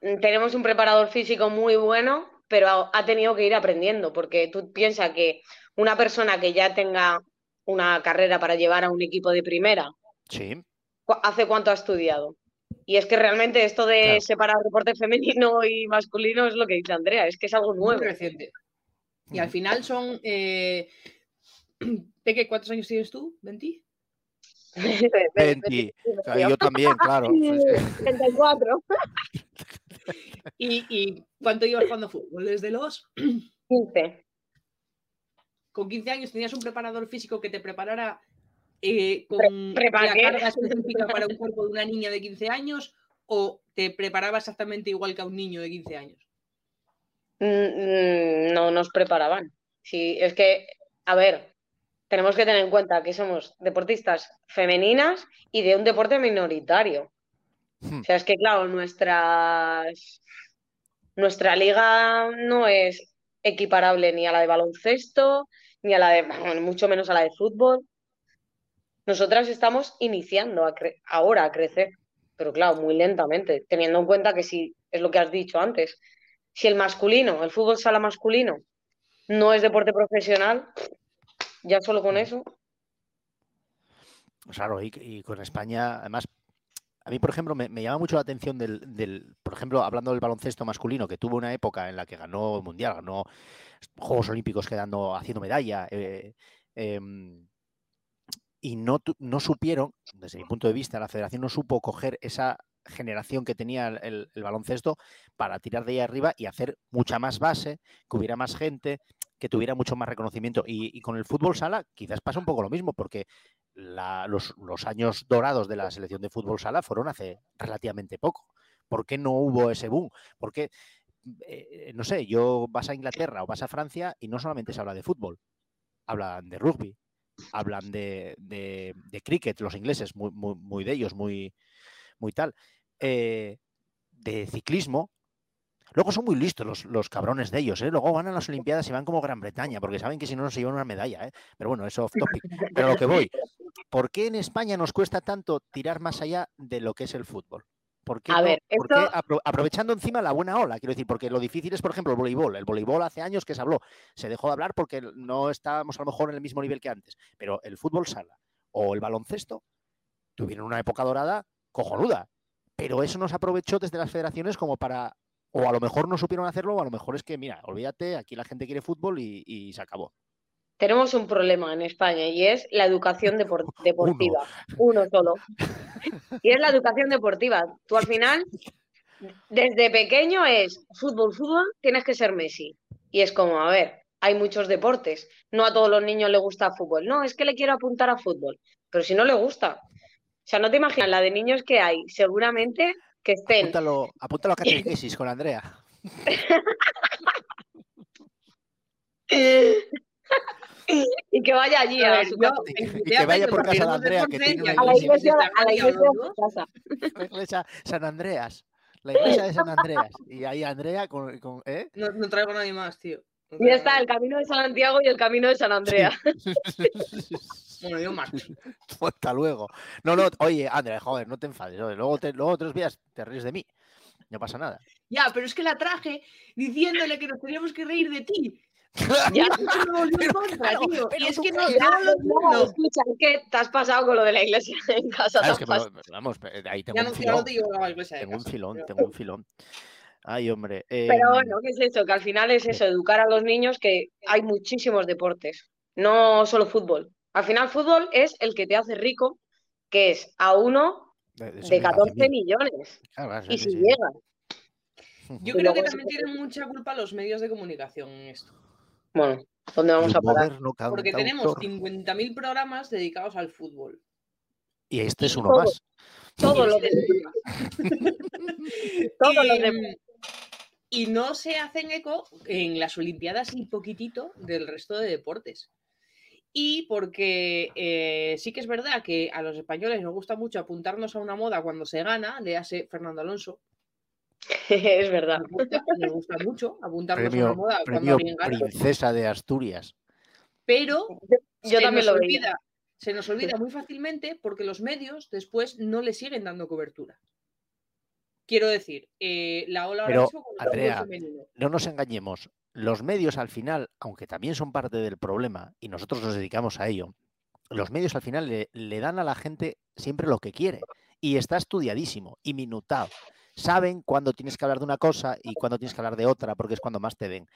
Mm, tenemos un preparador físico muy bueno, pero ha, ha tenido que ir aprendiendo, porque tú piensas que una persona que ya tenga una carrera para llevar a un equipo de primera, Sí. ¿cu- ¿hace cuánto ha estudiado? Y es que realmente esto de Claro. separar deporte femenino <laughs> y masculino es lo que dice Andrea, es que es algo Muy nuevo. reciente. Y al Ujú. final son. Eh... <clears throat> Peque, ¿cuántos años tienes tú? ¿20? 20. O sea, yo también, claro. pues, eh, 34, ¿Y, y cuánto ibas jugando fútbol? Desde los. <clears throat> 15. Con 15 años tenías un preparador físico que te preparara eh, con ¿prepara la carga <laughs> específica para un cuerpo de una niña de 15 años o te preparaba exactamente igual que a un niño de 15 años. Mm, mm, No nos preparaban. Sí, es que, a ver, tenemos que tener en cuenta que somos deportistas femeninas y de un deporte minoritario. Hmm. O sea, es que, claro, nuestras, nuestra liga no es equiparable ni a la de baloncesto, ni a la de, bueno, mucho menos a la de fútbol. Nosotras estamos iniciando a cre- ahora a crecer, pero claro, muy lentamente, teniendo en cuenta que si es lo que has dicho antes, si el masculino, el fútbol sala masculino, no es deporte profesional, ya solo con eso. Claro, y, y con España, además, a mí, por ejemplo, me, llama mucho la atención del, por ejemplo, hablando del baloncesto masculino, que tuvo una época en la que ganó el Mundial, ganó Juegos Olímpicos quedando, haciendo medalla, eh, em, y no, no supieron, desde mi punto de vista, la federación no supo coger esa generación que tenía el baloncesto para tirar de ahí arriba y hacer mucha más base, que hubiera más gente, que tuviera mucho más reconocimiento. Y, y con el fútbol sala quizás pasa un poco lo mismo, porque la- los, los años dorados de la selección de fútbol sala fueron hace relativamente poco. ¿Por qué no hubo ese boom? Porque, eh, no sé, yo vas a Inglaterra o vas a Francia y no solamente se habla de fútbol, hablan de rugby, hablan de, de- de cricket, los ingleses, muy, muy, muy de ellos, muy, muy tal, eh, de ciclismo. Luego son muy listos los, los cabrones de ellos, ¿eh? Luego van a las Olimpiadas y van como Gran Bretaña, porque saben que si no, no se llevan una medalla, ¿eh? Pero bueno, eso off topic. Pero lo que voy, ¿por qué en España nos cuesta tanto tirar más allá de lo que es el fútbol? ¿Por qué, A no- ver, por qué esto- apro- aprovechando encima la buena ola? Quiero decir, porque lo difícil es, por ejemplo, el voleibol. El voleibol hace años que se habló, se dejó de hablar porque no estábamos a lo mejor en el mismo nivel que antes. Pero el fútbol sala o el baloncesto tuvieron una época dorada cojonuda. Pero eso no se aprovechó desde las federaciones como para. O a lo mejor no supieron hacerlo, o a lo mejor es que, mira, olvídate, aquí la gente quiere fútbol y, y se acabó. Tenemos un problema en España y es la educación <laughs> depor- deportiva. Uno solo. Y es la educación deportiva. Tú al final, desde pequeño es fútbol, fútbol, tienes que ser Messi. Y es como, a ver, hay muchos deportes. No a todos los niños les gusta fútbol. No, es que le quiero apuntar a fútbol. Pero si no le gusta. O sea, no te imaginas la de niños que hay. Seguramente que estén Apúntalo, apúntalo a <laughs> catequesis con Andrea. y que vaya allí A a, ver, su yo casa. Y- que vaya por casa de Andrea, que tiene una a la iglesia. a la iglesia de casa. <laughs> La iglesia San Andreas. La iglesia de San Andreas. Y ahí Andrea con. con- ¿eh? No, no traigo a nadie más, tío. No Y está el camino de Santiago y el camino de San Andrea. <laughs> Bueno, yo más. <laughs> Hasta luego. No, no, oye, Andrea, joder, no te enfades. luego, te- luego otros días te ríes de mí. No pasa nada. Ya, pero es que la traje diciéndole que nos teníamos que reír de ti. <laughs> Ya. Pero contra, claro, tío. pero Y es que no, Ya, no no, escucha, es que te has pasado con lo de la iglesia <laughs> en casa. Claro, es que, pero- vamos, eh, ahí tengo Ya un no, filón. no digo Tengo un filón, pero- tengo un filón. Ay, hombre. Pero em, bueno, ¿qué es eso? Que al final es eso, educar a los niños que hay muchísimos deportes, no solo fútbol. Al final fútbol es el que te hace rico, que es a uno de- de de ser 14 100.000. millones. Claro, claro, Y si sí, llega. Yo Y creo que también tienen mucha culpa los medios de comunicación en esto. Bueno, ¿dónde vamos El a parar? Porque tenemos cantautor. 50.000 programas dedicados al fútbol. Y este es uno Todo. más. Todo lo Y- de <laughs> Todo lo y, de y no se hacen eco en las Olimpiadas y poquitito del resto de deportes. Y porque eh, sí que es verdad que a los españoles nos gusta mucho apuntarnos a una moda cuando se gana, le hace Fernando Alonso. <laughs> es verdad. Nos gusta, nos gusta mucho apuntarnos a una moda cuando premio alguien gana. Princesa de Asturias. Pero Yo se también nos lo veía. olvida, se nos olvida muy fácilmente porque los medios después no le siguen dando cobertura. Quiero decir, eh, la ola ahora mismo Andrea. No nos engañemos. Los medios al final, aunque también son parte del problema y nosotros nos dedicamos a ello, los medios al final le, dan a la gente siempre lo que quiere. Y está estudiadísimo y minutado. Saben cuándo tienes que hablar de una cosa y cuándo tienes que hablar de otra, porque es cuando más te ven.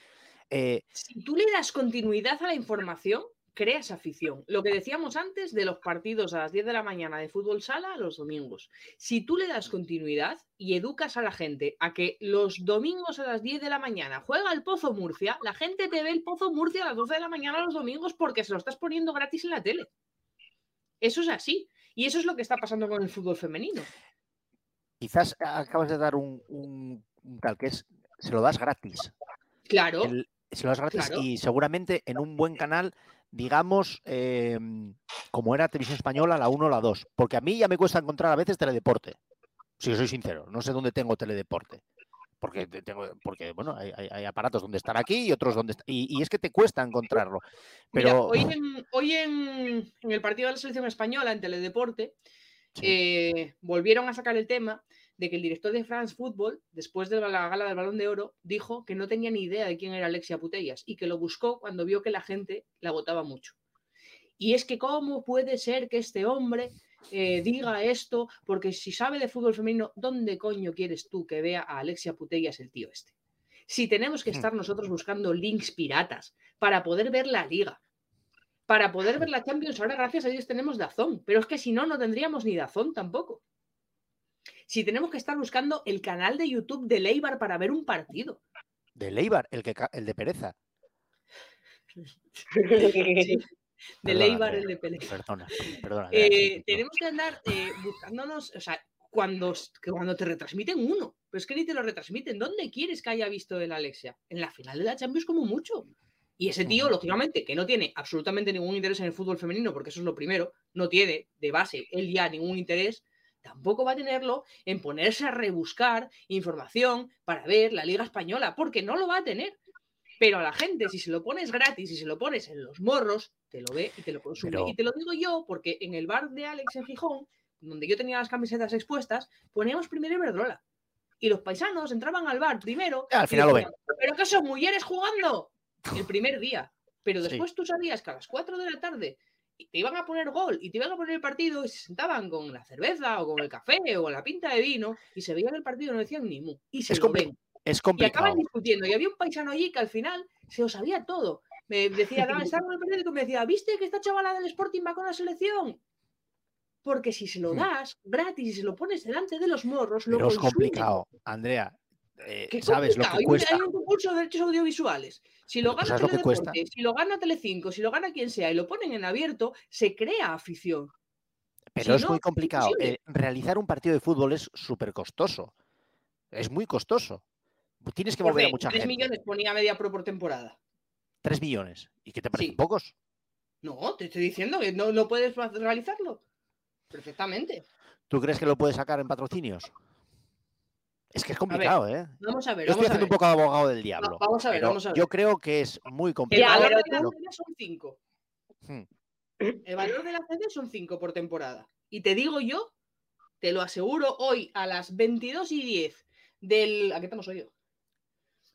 Eh, Si tú le das continuidad a la información, creas afición. Lo que decíamos antes de los partidos a las 10 de la mañana de fútbol sala los domingos. Si tú le das continuidad y educas a la gente a que los domingos a las 10 de la mañana juega el Pozo Murcia, la gente te ve el Pozo Murcia a las 12 de la mañana los domingos porque se lo estás poniendo gratis en la tele. Eso es así. Y eso es lo que está pasando con el fútbol femenino. quizás acabas de dar un, un, un tal que es, se lo das gratis. Claro, El- se lo das gratis Claro. y seguramente en un buen canal, digamos, em, como era Televisión Española, la 1 o la 2. Porque a mí ya me cuesta encontrar a veces teledeporte. Si soy sincero, no sé dónde tengo teledeporte. Porque, te- tengo, porque bueno, hay, aparatos donde están aquí y otros donde est- y, y es que te cuesta encontrarlo. Mira, Pero hoy, en, hoy en, en el partido de la selección española en Teledeporte Sí. eh, volvieron a sacar el tema de que el director de France Football, después de la gala del Balón de Oro, dijo que no tenía ni idea de quién era Alexia Putellas y que lo buscó cuando vio que la gente la votaba mucho. Y es que cómo puede ser que este hombre eh, diga esto, porque si sabe de fútbol femenino, ¿dónde coño quieres tú que vea a Alexia Putellas el tío este? Si tenemos que Hmm. estar nosotros buscando links piratas para poder ver la liga, para poder ver la Champions, ahora gracias a Dios tenemos Dazón, pero es que si no, no tendríamos ni Dazón tampoco. Si tenemos que estar buscando el canal de YouTube de Leibar para ver un partido. de Leibar, el, que, el de pereza. Sí, de Leibar, el de Pelé. Perdona, perdona. Eh, tenemos que andar eh, buscándonos, o sea, cuando, cuando te retransmiten uno, pero es que ni te lo retransmiten. ¿Dónde quieres que haya visto el Alexia? En la final de la Champions como mucho. Y ese tío, lógicamente, que no tiene absolutamente ningún interés en el fútbol femenino, porque eso es lo primero, no tiene de base él ya ningún interés, tampoco va a tenerlo en ponerse a rebuscar información para ver la Liga Española, porque no lo va a tener. Pero a la gente, si se lo pones gratis y se lo pones en los morros, te lo ve y te lo consume. Pero- Y te lo digo yo porque en el bar de Alex en Gijón, donde yo tenía las camisetas expuestas, poníamos primero Iberdrola. Y los paisanos entraban al bar primero. Al y final lo decían, ¿Pero qué son mujeres jugando? El primer día. Pero Sí. después tú sabías que a las 4 de la tarde te iban a poner gol y te iban a poner el partido y se sentaban con la cerveza o con el café o con la pinta de vino y se veían el partido y no decían ni mu. Y se Es lo ven. Es Y complicado. acaban discutiendo. Y había un paisano allí que al final se lo sabía todo. Me decía, daba- estaba en el periódico y me decía, ¿viste que esta chavala del Sporting va con la selección? Porque si se lo Hmm. das gratis y se lo pones delante de los morros, lo Pero es complicado, Andrea. Eh, ¿Qué ¿Sabes lo que cuesta? Hay un concurso de derechos audiovisuales. Si lo Pero tú gana Teledeporte, si lo gana Telecinco, si lo gana quien sea y lo ponen en abierto, se crea afición. Pero Si es no, muy complicado. Eh, realizar un partido de fútbol es súper costoso. Es muy costoso. Tienes que Por mover a mucha 3 gente. millones ponía media pro por temporada. Tres millones. ¿Y qué te parecen Sí. pocos? No, te estoy diciendo que no, no puedes realizarlo. Perfectamente. ¿Tú crees que lo puedes sacar en patrocinios? Es que es complicado, ¿eh? Vamos a ver, Yo vamos estoy a haciendo un poco de abogado del diablo. vamos a ver, vamos a ver. Yo creo que es muy El complicado. Ya, valor pero de la CD son 5. Hmm. El valor de la CD son 5 por temporada. Y te digo yo, te lo aseguro hoy a las 22 y 10 del. ¿A qué estamos hoy?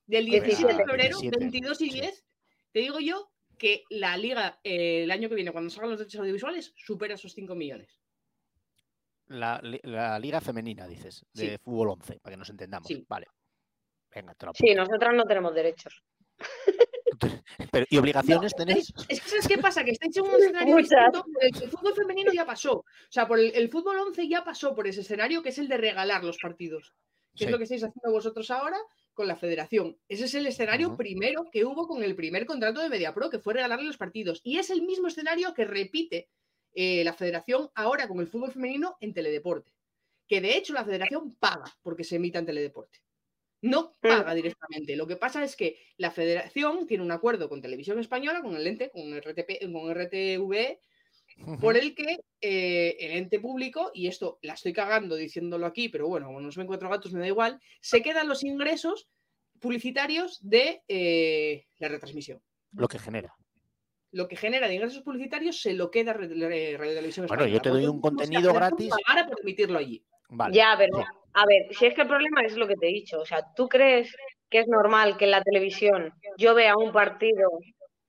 Del 17 de 17. febrero, 17, 22 y sí. 10, te digo yo que la liga eh, el año que viene, cuando salgan los derechos audiovisuales, supera esos 5 millones. La, la liga femenina, dices, de Sí. fútbol 11, para que nos entendamos. Sí. Vale. Venga, te lo Sí, nosotras no tenemos derechos. <laughs> Pero, ¿Y obligaciones No, tenéis? Es que ¿sabes qué pasa? Que estáis en un <laughs> escenario. El, el fútbol femenino ya pasó. O sea, por el, el fútbol 11 ya pasó por ese escenario que es el de regalar los partidos. Que Sí. es lo que estáis haciendo vosotros ahora, con la federación. Ese es el escenario primero que hubo con el primer contrato de MediaPro, que fue regalarle los partidos. Y es el mismo escenario que repite eh, la federación ahora con el fútbol femenino en teledeporte. Que de hecho la federación paga porque se emita en teledeporte. No Mm. paga directamente. Lo que pasa es que la federación tiene un acuerdo con Televisión Española, con el ente, con RTP, con RTV, por el que eh, el ente público, y esto la estoy cagando diciéndolo aquí, pero bueno, como no se ven cuatro gatos, me da igual, se quedan los ingresos publicitarios de eh, la retransmisión. Lo que genera. Lo que genera de ingresos publicitarios se lo queda Radio Televisión Bueno, yo te doy un contenido gratis. pagara por emitirlo allí. Vale. Ya, pero Sí. a ver, si es que el problema es lo que te he dicho. O sea, ¿tú crees que es normal que en la televisión yo vea un partido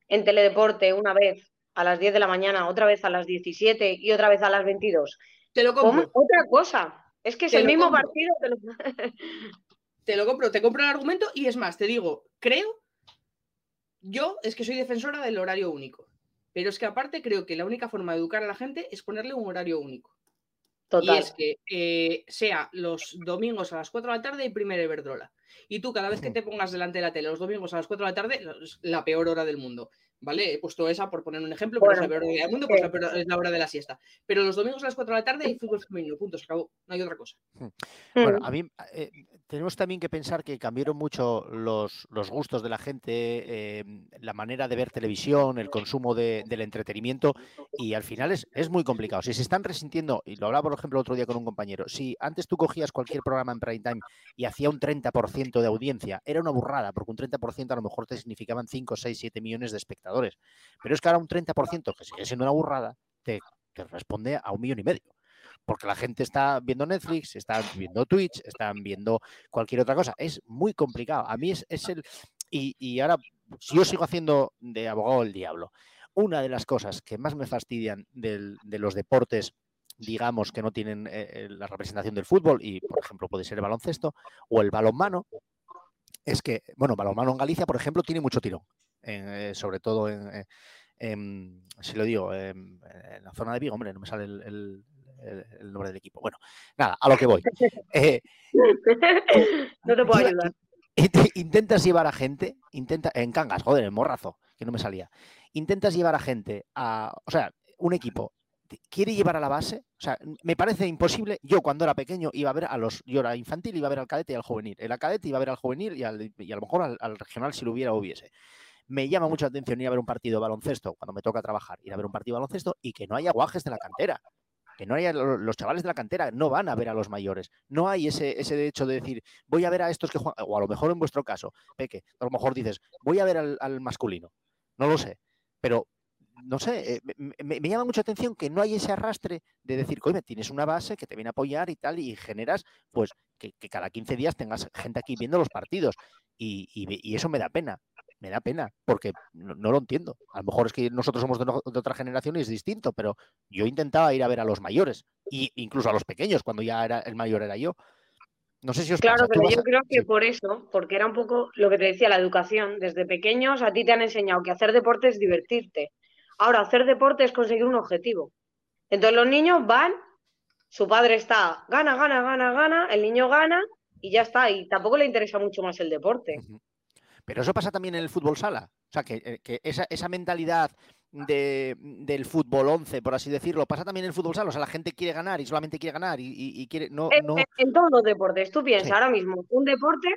en teledeporte una vez a las 10 de la mañana, otra vez a las 17 y otra vez a las 22? Te lo ¿Cómo? compro. Otra cosa. Es que es Te el mismo compro. partido. te lo- <laughs> Te lo compro, te compro el argumento y es más, te digo, creo, yo es que soy defensora del horario único, pero es que aparte creo que la única forma de educar a la gente es ponerle un horario único. Total. Y es que eh, sea los domingos a las 4 de la tarde y primera Iberdrola. Y tú cada vez que Hmm. te pongas delante de la tele los domingos a las 4 de la tarde, es la peor hora del mundo. ¿Vale? He puesto esa por poner un ejemplo, pero es la Bueno, peor hora del mundo, pues la es la hora de la siesta. Pero los domingos a las 4 de la tarde hay fútbol femenino, punto, se acabó, no hay otra cosa. Bueno, Mm. a mí eh, tenemos también que pensar que cambiaron mucho los, gustos de la gente, eh, la manera de ver televisión, el consumo de- del entretenimiento y al final es, muy complicado. Si se están resintiendo, y lo hablaba por ejemplo otro día con un compañero, si antes tú cogías cualquier programa en prime time y hacía un 30% de audiencia, era una burrada, porque un 30% a lo mejor te significaban 5, 6, 7 millones de espectadores. Pero es que ahora un 30%, que sigue siendo una burrada, te responde a un millón y medio porque la gente está viendo Netflix, están viendo Twitch, están viendo cualquier otra cosa. Es muy complicado. A mí es, es el... Y, y ahora, si yo sigo haciendo de abogado del diablo, una de las cosas que más me fastidian del- de los deportes, digamos, que no tienen eh, eh, la representación del fútbol, y por ejemplo puede ser el baloncesto o el balonmano, es que, bueno, balonmano en Galicia, por ejemplo, tiene mucho tirón, eh, sobre todo en, eh, en- si lo digo, en, en la zona de Vigo, hombre, no me sale el, el- el- el nombre del equipo. Bueno, nada, a lo que voy. Eh, <laughs> no te puedo ayudar. int- intentas llevar a gente, intenta, en Cangas, joder, en Morrazo, que no me salía. Intentas llevar a gente a, o sea, un equipo quiere llevar a la base, o sea, me parece imposible. Yo cuando era pequeño iba a ver a los, yo era infantil, iba a ver al cadete y al juvenil. El cadete iba a ver al juvenil y, al- y a lo mejor al, al regional si lo hubiera o hubiese. Me llama mucho la atención ir a ver un partido de baloncesto cuando me toca trabajar, ir a ver un partido de baloncesto y que no haya guajes de la cantera. Que no haya lo- los chavales de la cantera, no van a ver a los mayores. No hay ese, ese hecho de decir, voy a ver a estos que juegan, o a lo mejor en vuestro caso, Peque, a lo mejor dices, voy a ver al, masculino. No lo sé. Pero, no sé, eh, me, me- llama mucha atención que no hay ese arrastre de decir, coño, tienes una base que te viene a apoyar y tal, y generas, pues, que, cada 15 días tengas gente aquí viendo los partidos. Y, y eso me da pena. Me da pena, porque no, no lo entiendo. A lo mejor es que nosotros somos de, no- de otra generación y es distinto, pero yo intentaba ir a ver a los mayores, e incluso a los pequeños, cuando ya era el mayor era yo. No sé si os Claro, pasa. ¿Tú pero yo a- creo que sí. por eso, porque era un poco lo que te decía, la educación. Desde pequeños a ti te han enseñado que hacer deporte es divertirte. Ahora, hacer deporte es conseguir un objetivo. Entonces los niños van, su padre está, gana, gana, gana, gana, el niño gana y ya está. Y tampoco le interesa mucho más el deporte. Pero eso pasa también en el fútbol sala. O sea, que, eh, que esa, esa mentalidad de, del fútbol 11, por así decirlo, pasa también en el fútbol sala. O sea, la gente quiere ganar y solamente quiere ganar y, y- y quiere. No, En, no. en- en todos los deportes, tú piensas Sí. ahora mismo, un deporte,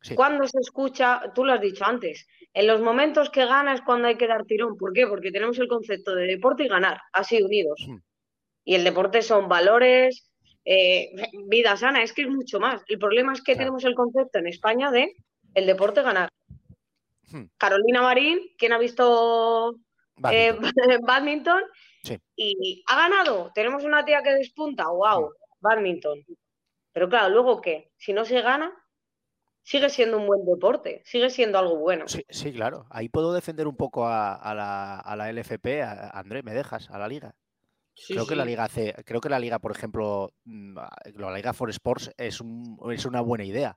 Sí. cuando se escucha, tú lo has dicho antes, en los momentos que gana es cuando hay que dar tirón. ¿Por qué? Porque tenemos el concepto de deporte y ganar, así unidos. Ujú. Y el deporte son valores, eh, vida sana, es que es mucho más. El problema es que Claro. tenemos el concepto en España de el deporte ganar. Ujú. Carolina Marín, ¿quién ha visto eh, <laughs> Badminton. Sí. Y ha ganado. Tenemos una tía que despunta, wow, badminton. Pero claro, luego qué, si no se gana, sigue siendo un buen deporte, sigue siendo algo bueno. Sí, sí, claro. Ahí puedo defender un poco a, a la, a la LFP. A, André, ¿me dejas? A la liga. Sí, creo que la sí. liga hace, creo que la liga, por ejemplo, mm, la liga for Sports es, un- es una buena idea.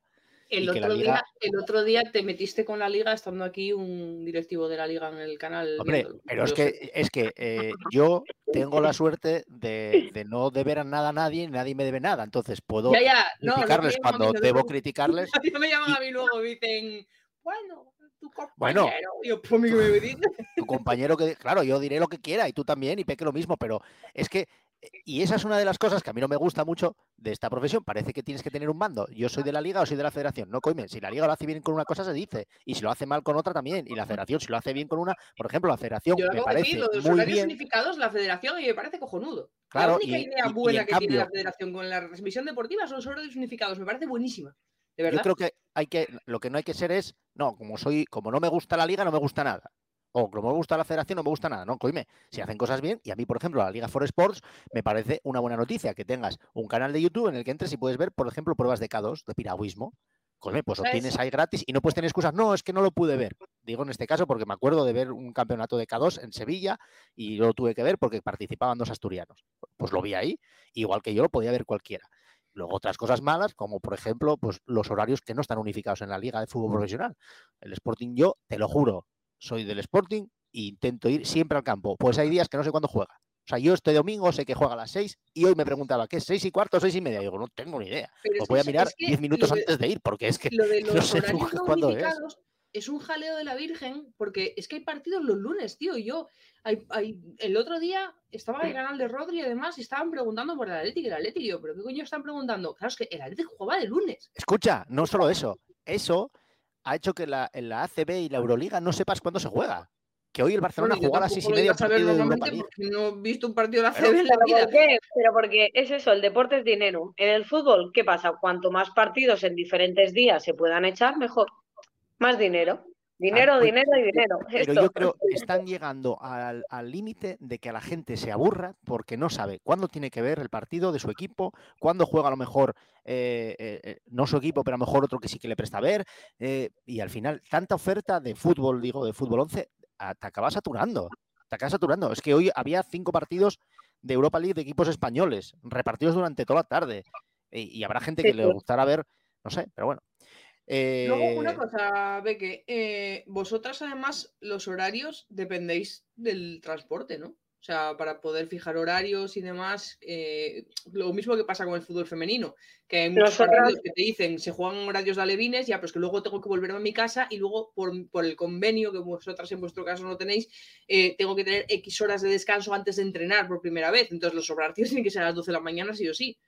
El otro, liga- día, el otro día te metiste con la liga estando aquí un directivo de la liga en el canal. Hombre, pero es Yo que, es que eh, yo tengo la suerte de, de no deber a nada a nadie, nadie me debe nada. Entonces puedo Ya, ya, no, no te criticarles cuando debo preocupes. criticarles. A mí <laughs> me llaman y- a mí luego y dicen, bueno, tu Bueno. compañero. Y yo, pues <laughs> dices. tu compañero que, claro, yo diré lo que quiera y tú también y Peque lo mismo, pero es que, y esa es una de las cosas que a mí no me gusta mucho de esta profesión, parece que tienes que tener un mando, yo soy de la liga o soy de la federación, no coime, si la liga lo hace bien con una cosa se dice, y si lo hace mal con otra también, y la federación si lo hace bien con una, por ejemplo, la federación Yo lo me parece decir, lo de los muy bien, unificados, la federación, y me parece cojonudo. Claro, la única y- idea y- buena en que tiene la federación con la transmisión deportiva son los horarios unificados, me parece buenísima. De yo verdad. creo que hay que, lo que no hay que ser es, no, como soy, como no me gusta la liga, no me gusta nada. O como me gusta la federación, no me gusta nada. No, coime, si hacen cosas bien, y a mí, por ejemplo, la Liga for Sports me parece una buena noticia que tengas un canal de YouTube en el que entres y puedes ver, por ejemplo, pruebas de K2, de piragüismo. Coime, pues lo ¿Sabes? tienes ahí gratis y no puedes tener excusas. No, es que no lo pude ver. Digo en este caso porque me acuerdo de ver un campeonato de K2 en Sevilla y yo lo tuve que ver porque participaban dos asturianos. Pues lo vi ahí, igual que yo lo podía ver cualquiera. Luego otras cosas malas, como por ejemplo, pues los horarios que no están unificados en la liga de fútbol profesional. El Sporting, yo te lo juro, soy del Sporting e intento ir siempre al campo. Pues hay días que no sé cuándo juega. O sea, yo este domingo sé que juega a las 6 y hoy me preguntaba, ¿qué es? ¿6 y cuarto o 6 y media? Y digo, no tengo ni idea. Pero Lo voy a mirar es que 10 minutos de- antes de ir, porque es que Lo de <laughs> no los sé no cuándo es. unificados es un jaleo de la Virgen, porque es que hay partidos los lunes, tío. y Yo, hay, hay- el otro día estaba en el canal de Rodri y demás y estaban preguntando por el Atlético y el Atlético. Y yo, ¿pero qué coño están preguntando? Claro, es que el Atlético jugaba de lunes. Escucha, no solo eso, eso ha hecho que la, en la ACB y la Euroliga no sepas cuándo se juega. Que hoy el Barcelona jugó a las 6 y media partido de Europa League. no he visto un partido de la Pero- en la ¿Pero vida. por qué? Pero porque es eso, el deporte es dinero. En el fútbol, ¿qué pasa? Cuanto más partidos en diferentes días se puedan echar, mejor. Más dinero. Dinero, dinero y dinero. Pero Esto. yo creo que están llegando al límite de que a la gente se aburra porque no sabe cuándo tiene que ver el partido de su equipo, cuándo juega a lo mejor, eh, eh, eh, no su equipo, pero a lo mejor otro que sí que le presta a ver. eh, y al final, tanta oferta de fútbol, digo, de fútbol 11, a- te acabas saturando. Te acabas saturando. Es que hoy había cinco partidos de Europa League de equipos españoles, repartidos durante toda la tarde. Y, y habrá gente Sí, que le sí. gustará ver, no sé, pero bueno. Luego, una Eh, cosa, Beque, eh, vosotras además los horarios dependéis del transporte, ¿no? O sea, para poder fijar horarios y demás, eh, lo mismo que pasa con el fútbol femenino, que hay muchos partidos que te dicen se juegan horarios de alevines, ya, pero es que luego tengo que volverme a mi casa y luego por, por el convenio, que vosotras en vuestro caso no tenéis, tengo que tener X horas de descanso antes de entrenar por primera vez. Entonces los horarios <laughs> tienen que ser a las 12 de la mañana, sí o sí.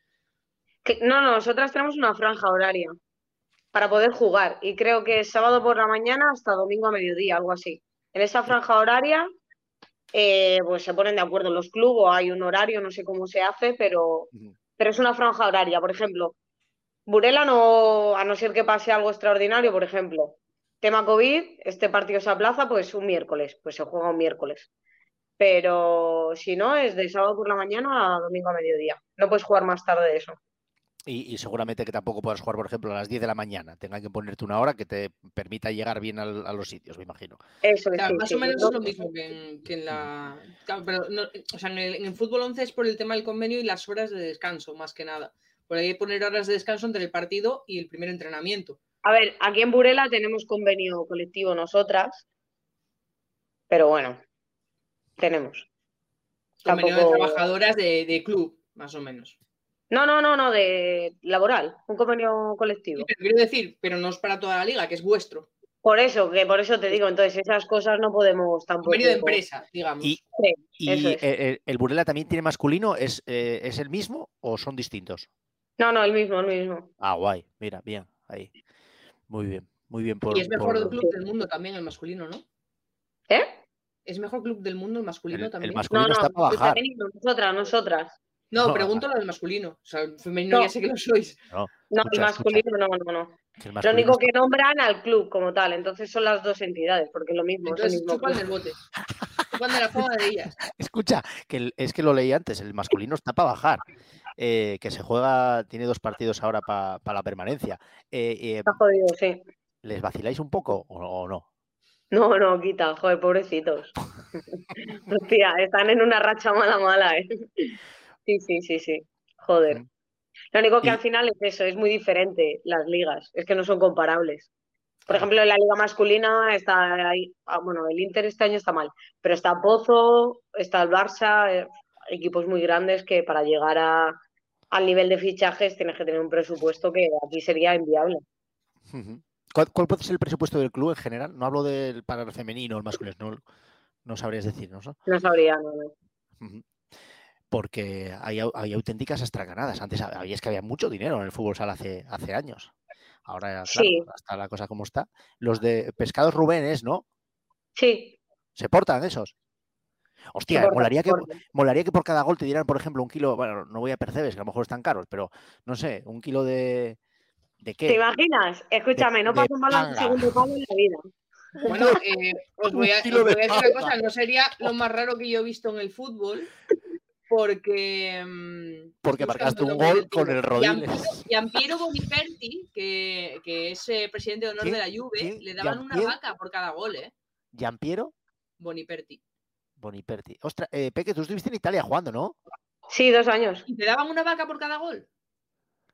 Que- no, no, nosotras tenemos una franja horaria para poder jugar y creo que es sábado por la mañana hasta domingo a mediodía, algo así. En esa franja horaria, eh, pues se ponen de acuerdo los clubes, o hay un horario, no sé cómo se hace, pero, pero es una franja horaria. Por ejemplo, Burela no, a no ser que pase algo extraordinario, por ejemplo, tema COVID, este partido se aplaza, pues un miércoles, pues se juega un miércoles. Pero si no, es de sábado por la mañana a domingo a mediodía. No puedes jugar más tarde de eso. Y, y seguramente que tampoco puedas jugar, por ejemplo, a las 10 de la mañana. Tengan que ponerte una hora que te permita llegar bien al- a los sitios, me imagino. Eso es, sí, más sí. o menos No- es lo mismo que en, que en la. claro, pero no- o sea, en el, en el fútbol 11 es por el tema del convenio y las horas de descanso, más que nada. Por ahí hay que poner horas de descanso entre el partido y el primer entrenamiento. A ver, aquí en Burela tenemos convenio colectivo nosotras, pero bueno, tenemos. Convenio Tampoco- de trabajadoras de, de club, más o menos. No, no, no, no, de laboral, un convenio Sí, colectivo. pero quiero decir, pero no es para toda la liga, que es vuestro. Por eso, que por eso te digo, entonces esas cosas no podemos tampoco. Convenio de empresa, digamos. Y, Sí, y eso es. el Burela también tiene masculino, ¿es, eh, ¿es el mismo o son distintos? No, no, el mismo, el mismo. Ah, guay, mira, bien, ahí. Muy bien, muy bien por, y es mejor por- club del mundo también el masculino, ¿no? ¿Eh? Es mejor club del mundo el masculino el, el también. No, masculino no, está para el bajar. femenino, nosotras, nosotras. No, No, pregunto lo del masculino. O sea, el femenino No. ya sé que lo sois. No, Escucha, el masculino no, no, no. Lo único que nombran al club como tal, entonces son las dos entidades, porque es lo mismo, es el mismo chupan del bote. Chupan de la fama de ellas. <laughs> Escucha, que el- es que lo leí antes, el masculino está para bajar. eh, que se juega, tiene dos partidos ahora para la permanencia. Eh, eh, Está jodido, sí. ¿Les vaciláis un poco o, o no? No, no, quita, joder, pobrecitos. <laughs> Hostia, están en una racha mala, mala, ¿eh? Sí, sí, sí, sí. Joder. Lo único que Y- al final es eso, es muy diferente las ligas, es que no son comparables. Por ejemplo, en la liga masculina está ahí, ah, bueno, el Inter este año está mal, pero está Pozo, está el Barça, eh, equipos muy grandes que para llegar a, al nivel de fichajes tienes que tener un presupuesto que aquí sería inviable. ¿Cuál, cuál puede ser el presupuesto del club en general? No hablo del para el femenino el masculino, no, no sabrías decirnos, ¿no? No sabría, no, no. Porque hay, au- hay auténticas estraganadas. Antes había, es que había mucho dinero en el fútbol sala hace, hace años. Ahora, claro, Sí. está la cosa como está. Los de Pescados Rubénes, ¿no? Sí, ¿Se portan esos? Hostia, soporta, molaría que, molaría que por cada gol te dieran, por ejemplo, un kilo, bueno, no voy a percebes, que a lo mejor están caros, pero no sé, un kilo de... ¿De qué? ¿Te imaginas? Escúchame, no pasa un balón segundo palo en la vida. Bueno, eh, os voy a, os voy decir una cosa, no sería lo más raro que yo he visto en el fútbol, porque... mm, Porque marcaste un gol con el Rodiles. Giampiero- Boniperti, que, que es eh, presidente de honor ¿Quién? de la Juve, ¿Quién? le daban una vaca por cada gol, ¿eh? Giampiero Boniperti. Boniperti. Ostras, eh, Peque, tú estuviste en Italia jugando, ¿no? Sí, dos años. ¿Y te daban una vaca por cada gol?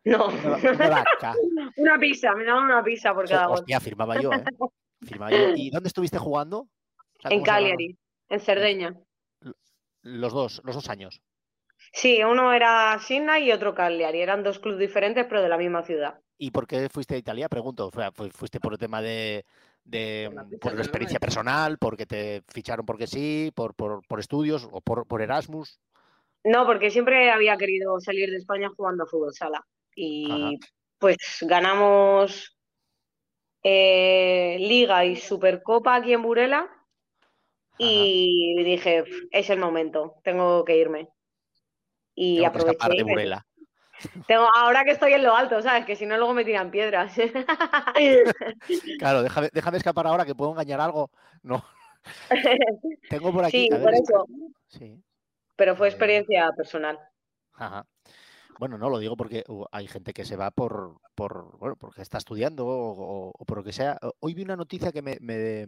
No, Una, una vaca. <laughs> una pizza, me daban una pizza por cada gol. Hostia, firmaba yo, ¿eh? Firmaba yo. ¿Y dónde estuviste jugando? O sea, En. Cagliari, en Cerdeña. Los dos, los dos años. Sí, uno era Sinna y otro Cagliari. Eran dos clubes diferentes, pero de la misma ciudad. ¿Y por qué fuiste a Italia? Pregunto. ¿Fuiste por el tema de, de, Por la pizza, por la experiencia personal, porque te ficharon porque sí, por, por, por estudios o por, por Erasmus? No, porque siempre había querido salir de España jugando a fútbol sala. Y pues ganamos eh, Liga y Supercopa aquí en Burela. Y dije, "Pf, es el momento, tengo que irme. Y Tengo que aproveché. escapar y de Burela. <laughs> Tengo, ahora que estoy en lo alto, ¿sabes? Que si no, luego me tiran piedras. <laughs> <laughs> Claro, déjame, déjame escapar ahora que puedo engañar algo. No. Tengo por aquí. sí, ver, por es- eso. Sí. Pero fue Eh, experiencia personal. Ajá. Bueno, no lo digo porque uh, hay gente que se va por, por bueno, porque está estudiando o, o- o por lo que sea. Hoy vi una noticia que me, me-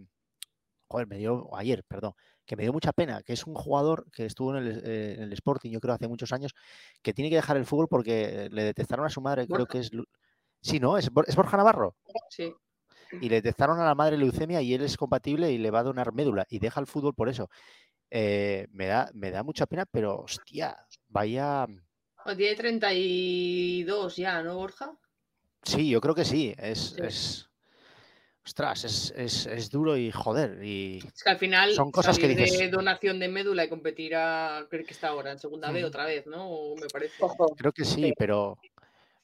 joder, me dio, ayer, perdón, que me dio mucha pena, que es un jugador que estuvo en el, eh, en el Sporting, yo creo, hace muchos años, que tiene que dejar el fútbol porque le detectaron a su madre, creo que es... Sí, ¿no? Es, es Borja Navarro. Sí. Y le detectaron a la madre leucemia y él es compatible y le va a donar médula y deja el fútbol por eso. Eh, me, da, me da mucha pena, pero hostia, vaya... O tiene 32 ya, ¿no, Borja? Sí, yo creo que sí. Es, Sí. es ostras, es, es, es duro y joder. Y Es que al final Son cosas que salir dices- de donación de médula y competir a, creo que está ahora en segunda B Ujú. otra vez, ¿no? O Me parece. Ojo. creo que sí, pero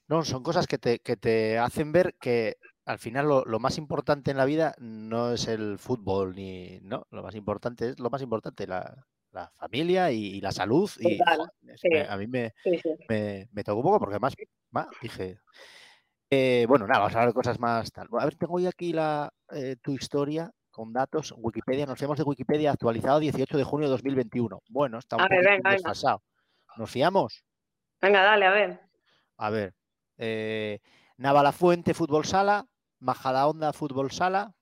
no, son cosas que te, que te hacen ver que al final lo, lo más importante en la vida no es el fútbol, ni no, lo más importante es lo más importante, la, la familia y, y la salud. Y Total, joder, es- sí. me- a mí me, Sí, sí. me, me tocó un poco porque además va, dije. Eh, bueno, nada, vamos a hablar de cosas más tal. A ver, tengo yo aquí la, eh, tu historia con datos. Wikipedia, nos fiamos de Wikipedia actualizado 18 de junio de 2021. Bueno, está un A ver, poquito venga. ¿Nos fiamos? Venga, dale, a ver. A ver. Eh, Navalafuente Fútbol Sala, Majadahonda Fútbol Sala,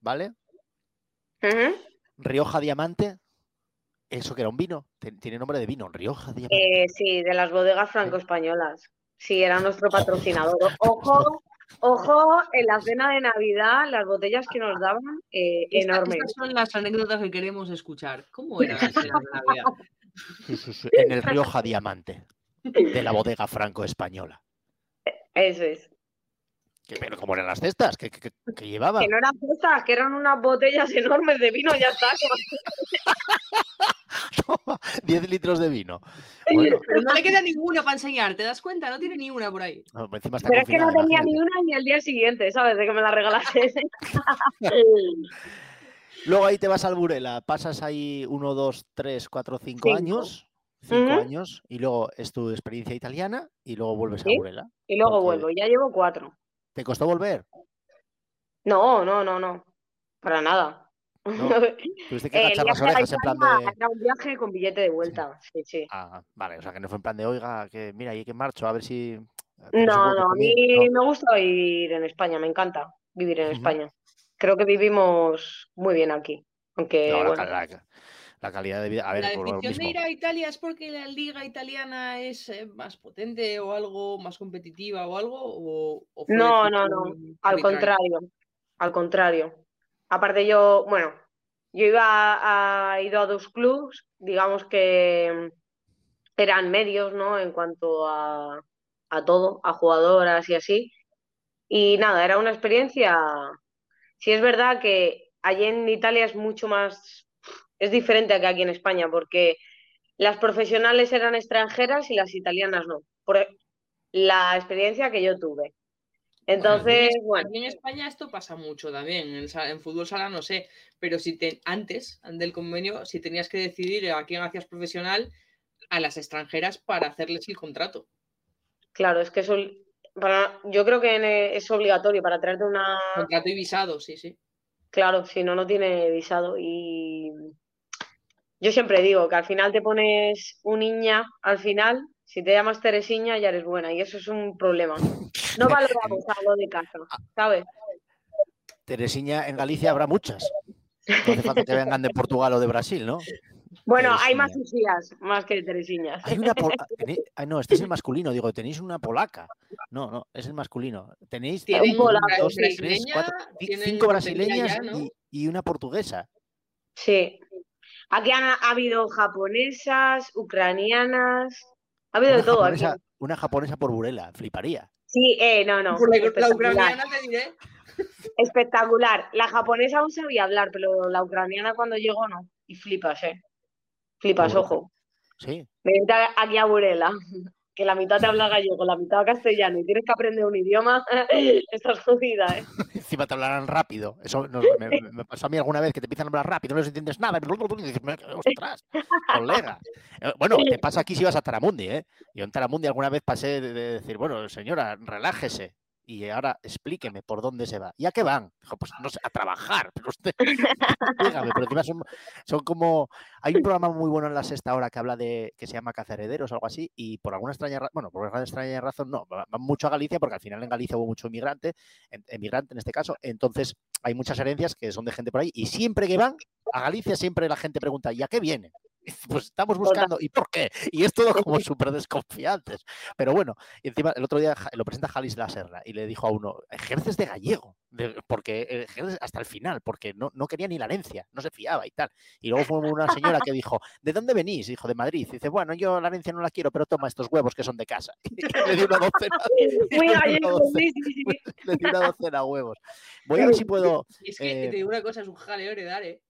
¿vale? Rioja Diamante, eso que era un vino, tiene nombre de vino, Rioja Diamante. Eh, sí, de las bodegas franco-españolas. Sí, era nuestro patrocinador. Ojo, ojo, en la cena de Navidad, las botellas que nos daban, eh, Esta- enormes. Estas son las anécdotas que queremos escuchar. ¿Cómo era la cena de Navidad? Sí, sí, sí, en el Rioja Diamante, de la <laughs> bodega franco-española. Eso es. Que- Pero como eran las cestas que, que- que llevaba. Que no eran cestas, que eran unas botellas enormes de vino, ya está. 10 <laughs> litros de vino. Bueno, Pero no le queda ninguna para enseñar, ¿te das cuenta? No tiene ni una por ahí. no, encima está Pero es que no tenía ni una ni el día siguiente, ¿sabes? De que me la regalaste. <laughs> Luego ahí te vas al Burela, pasas ahí 1, 2, 3, 4, 5 Cinco. años. 5 Ujú. años y luego es tu experiencia italiana y luego vuelves Sí. a Burela. y luego Porque- vuelvo, ya llevo cuatro. ¿Te costó volver? No, no, no, no. Para nada. No, <laughs> Tuviste que Eh, agachar las orejas en plan de. Era un viaje con billete de vuelta. Sí, sí. Ah, vale, o sea que no fue en plan de, oiga, que mira, hay que marcho, a ver si. No, no, a mí no. me gusta vivir en España, me encanta vivir en. España. Creo que vivimos muy bien aquí. Aunque, No, la, bueno, la la calidad de vida. A ver, ¿La por lo decisión de mismo. ir a Italia es porque la liga italiana es eh, más potente o algo, más competitiva o algo? ¿O, No, no, no, al contrario, al contrario. Aparte yo, bueno, yo iba a, a- ido a dos clubs, digamos que eran medios, ¿no? En cuanto a, a todo, a jugadoras y así. Y nada, era una experiencia. Sí es verdad que allí en Italia es mucho más, es diferente a que aquí en España, porque las profesionales eran extranjeras y las italianas no. Por la experiencia que yo tuve. Entonces, bueno, aquí en España esto pasa mucho también. En, en fútbol sala no sé, pero si te, antes del convenio, si tenías que decidir a quién hacías profesional, a las extranjeras para hacerles el contrato. claro, es que eso, para, yo creo que en- es obligatorio para traerte una, Contrato y visado, sí, sí. claro, si no, no tiene visado. Y yo siempre digo que al final te pones un niña, al final, si te llamas Teresiña ya eres buena, y eso es un problema. No <laughs> valoramos a lo de casa, ¿sabes? Teresiña en Galicia habrá muchas. No hace falta que vengan de Portugal o de Brasil, ¿no? Bueno, hay más Usías, más que Teresiñas. Hay una ah, <laughs> no, este es el masculino, digo, tenéis una polaca. No, no, es el masculino. Tenéis Un dos, tres, cuatro, cinco brasileñas ya, ¿no? y, y una portuguesa. Sí. Aquí han ha habido japonesas, ucranianas, ha habido Una de todo aquí. una japonesa por Burela, fliparía. Sí, eh, no, no. Por la, ucraniana te diré. Espectacular. La japonesa aún sabía hablar, pero la ucraniana cuando llegó no. Y flipas, eh. Flipas, ojo. Sí. Vente aquí a Burela, que la mitad te habla gallego, la mitad castellano y tienes que aprender un idioma, <laughs> estás jodida, eh. <laughs> Encima te hablarán rápido. Eso no- me, me- pasó a mí alguna vez que te empiezan a hablar rápido, no les entiendes nada. Y dices, ostras, colega. <laughs> Eh, Bueno, te pasa aquí si vas a Taramundi, ¿eh? Yo en Taramundi alguna vez pasé de, de decir, bueno, señora, relájese. Y ahora explíqueme por dónde se va. ¿Y a qué van? Dijo, pues no sé, a trabajar. <laughs> Pero usted, <laughs> dígame, pero encima son, son como. Hay un programa muy bueno en la sexta hora que habla de. que se llama Cazaherederos o algo así. Y por alguna extraña razón, bueno, por alguna extraña razón, no, va- van mucho a Galicia, porque al final en Galicia hubo mucho inmigrante, emigrante en este caso. Entonces, hay muchas herencias que son de gente por ahí. Y siempre que van a Galicia, siempre la gente pregunta, ¿y a qué vienen? <laughs> Pues estamos buscando, ¿y por qué? Y es todo como <laughs> súper desconfiantes. Pero bueno, y encima el otro día lo presenta Jalis La Serra y le dijo a uno, ejerces de gallego, de- porque eh, ejerces hasta el final, porque no, no quería ni la herencia, no se fiaba y tal. Y luego fue una señora que dijo, ¿de dónde venís? Dijo, de Madrid. Y dice, bueno, yo la herencia no la quiero, pero toma estos huevos que son de casa. <laughs> Y le dio una docena, Muy le dio una gallego, docena- sí, sí, sí. le dio una docena de huevos. Voy a ver si puedo... Es que Eh, te digo una cosa, es un jaleo heredar, ¿eh?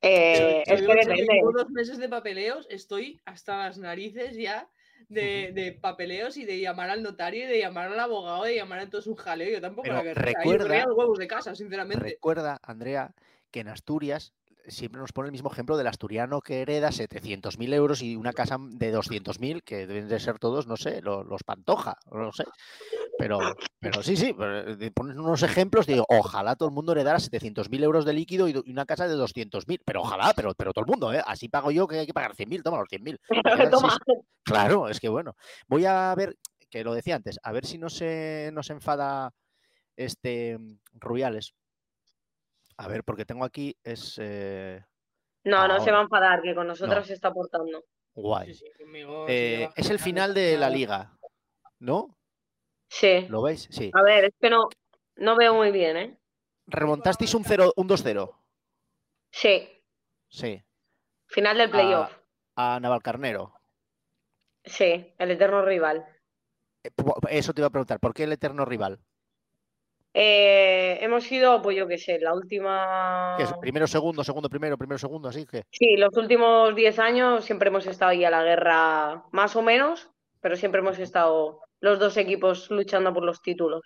Eh, es que depende. dos meses de papeleos, estoy hasta las narices ya de, de papeleos y de llamar al notario, y de llamar al abogado, de llamar a todos un jaleo. Yo tampoco la. Yo recuerda- los huevos de casa, sinceramente. Recuerda, Andrea, que en Asturias siempre nos pone el mismo ejemplo del asturiano que hereda 700.000 euros y una casa de 200.000, que deben de ser todos, no sé, lo- los, Pantoja, no sé. Pero, pero sí, sí, eh, ponen unos ejemplos, digo, ojalá todo el mundo heredara 700.000 euros de líquido y una casa de 200.000, pero ojalá, pero, pero todo el mundo, ¿eh? Así pago yo que hay que pagar 100.000, toma los 100.000. Me quedan Toma. seis- Claro, es que bueno. Voy a ver, que lo decía antes, a ver si no se nos enfada este mm, Rubiales. A ver, porque tengo aquí, es eh, No, no se va a enfadar, que con nosotros No. se está portando. guay. Sí, sí, conmigo Eh, es el final de la liga, ¿no? Sí. ¿Lo veis? Sí. A ver, es que no, no veo muy bien, ¿eh? Remontasteis un 0, un 2-0. Sí. Sí. Final del playoff. A Navalcarnero. Sí, el eterno rival. Eh, Eso te iba a preguntar, ¿por qué el eterno rival? Eh, hemos sido, pues yo qué sé, la última. ¿Qué es? Primero, segundo, segundo, primero, primero, segundo, así que. Sí, los últimos 10 años siempre hemos estado ahí a la guerra, más o menos, pero siempre hemos estado los dos equipos luchando por los títulos.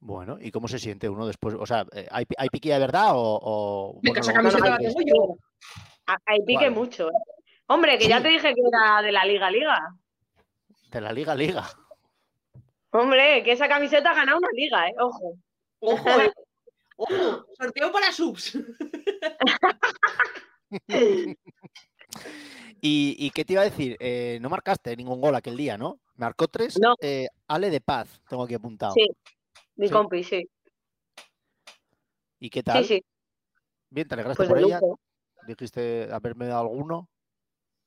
Bueno, ¿y cómo se siente uno después? O sea, eh, ¿hay, hay piquilla de verdad o.? o la es- tengo yo. Ahí pique Vale. mucho, ¿eh? Hombre, que ya te dije que era de la Liga Liga. De la Liga Liga. Hombre, que esa camiseta ha ganado una liga, ¿eh? Ojo. Ojo, eh. Ojo, sorteo para subs. <laughs> ¿Y, y qué te iba a decir? Eh, no marcaste ningún gol aquel día, ¿no? Marcó tres. No. eh, Ale de Paz, tengo aquí apuntado. Sí, mi Sí. compi, sí. ¿Y qué tal? Sí, sí, Bien, te alegraste pues por ella. lujo. Dijiste haberme dado alguno.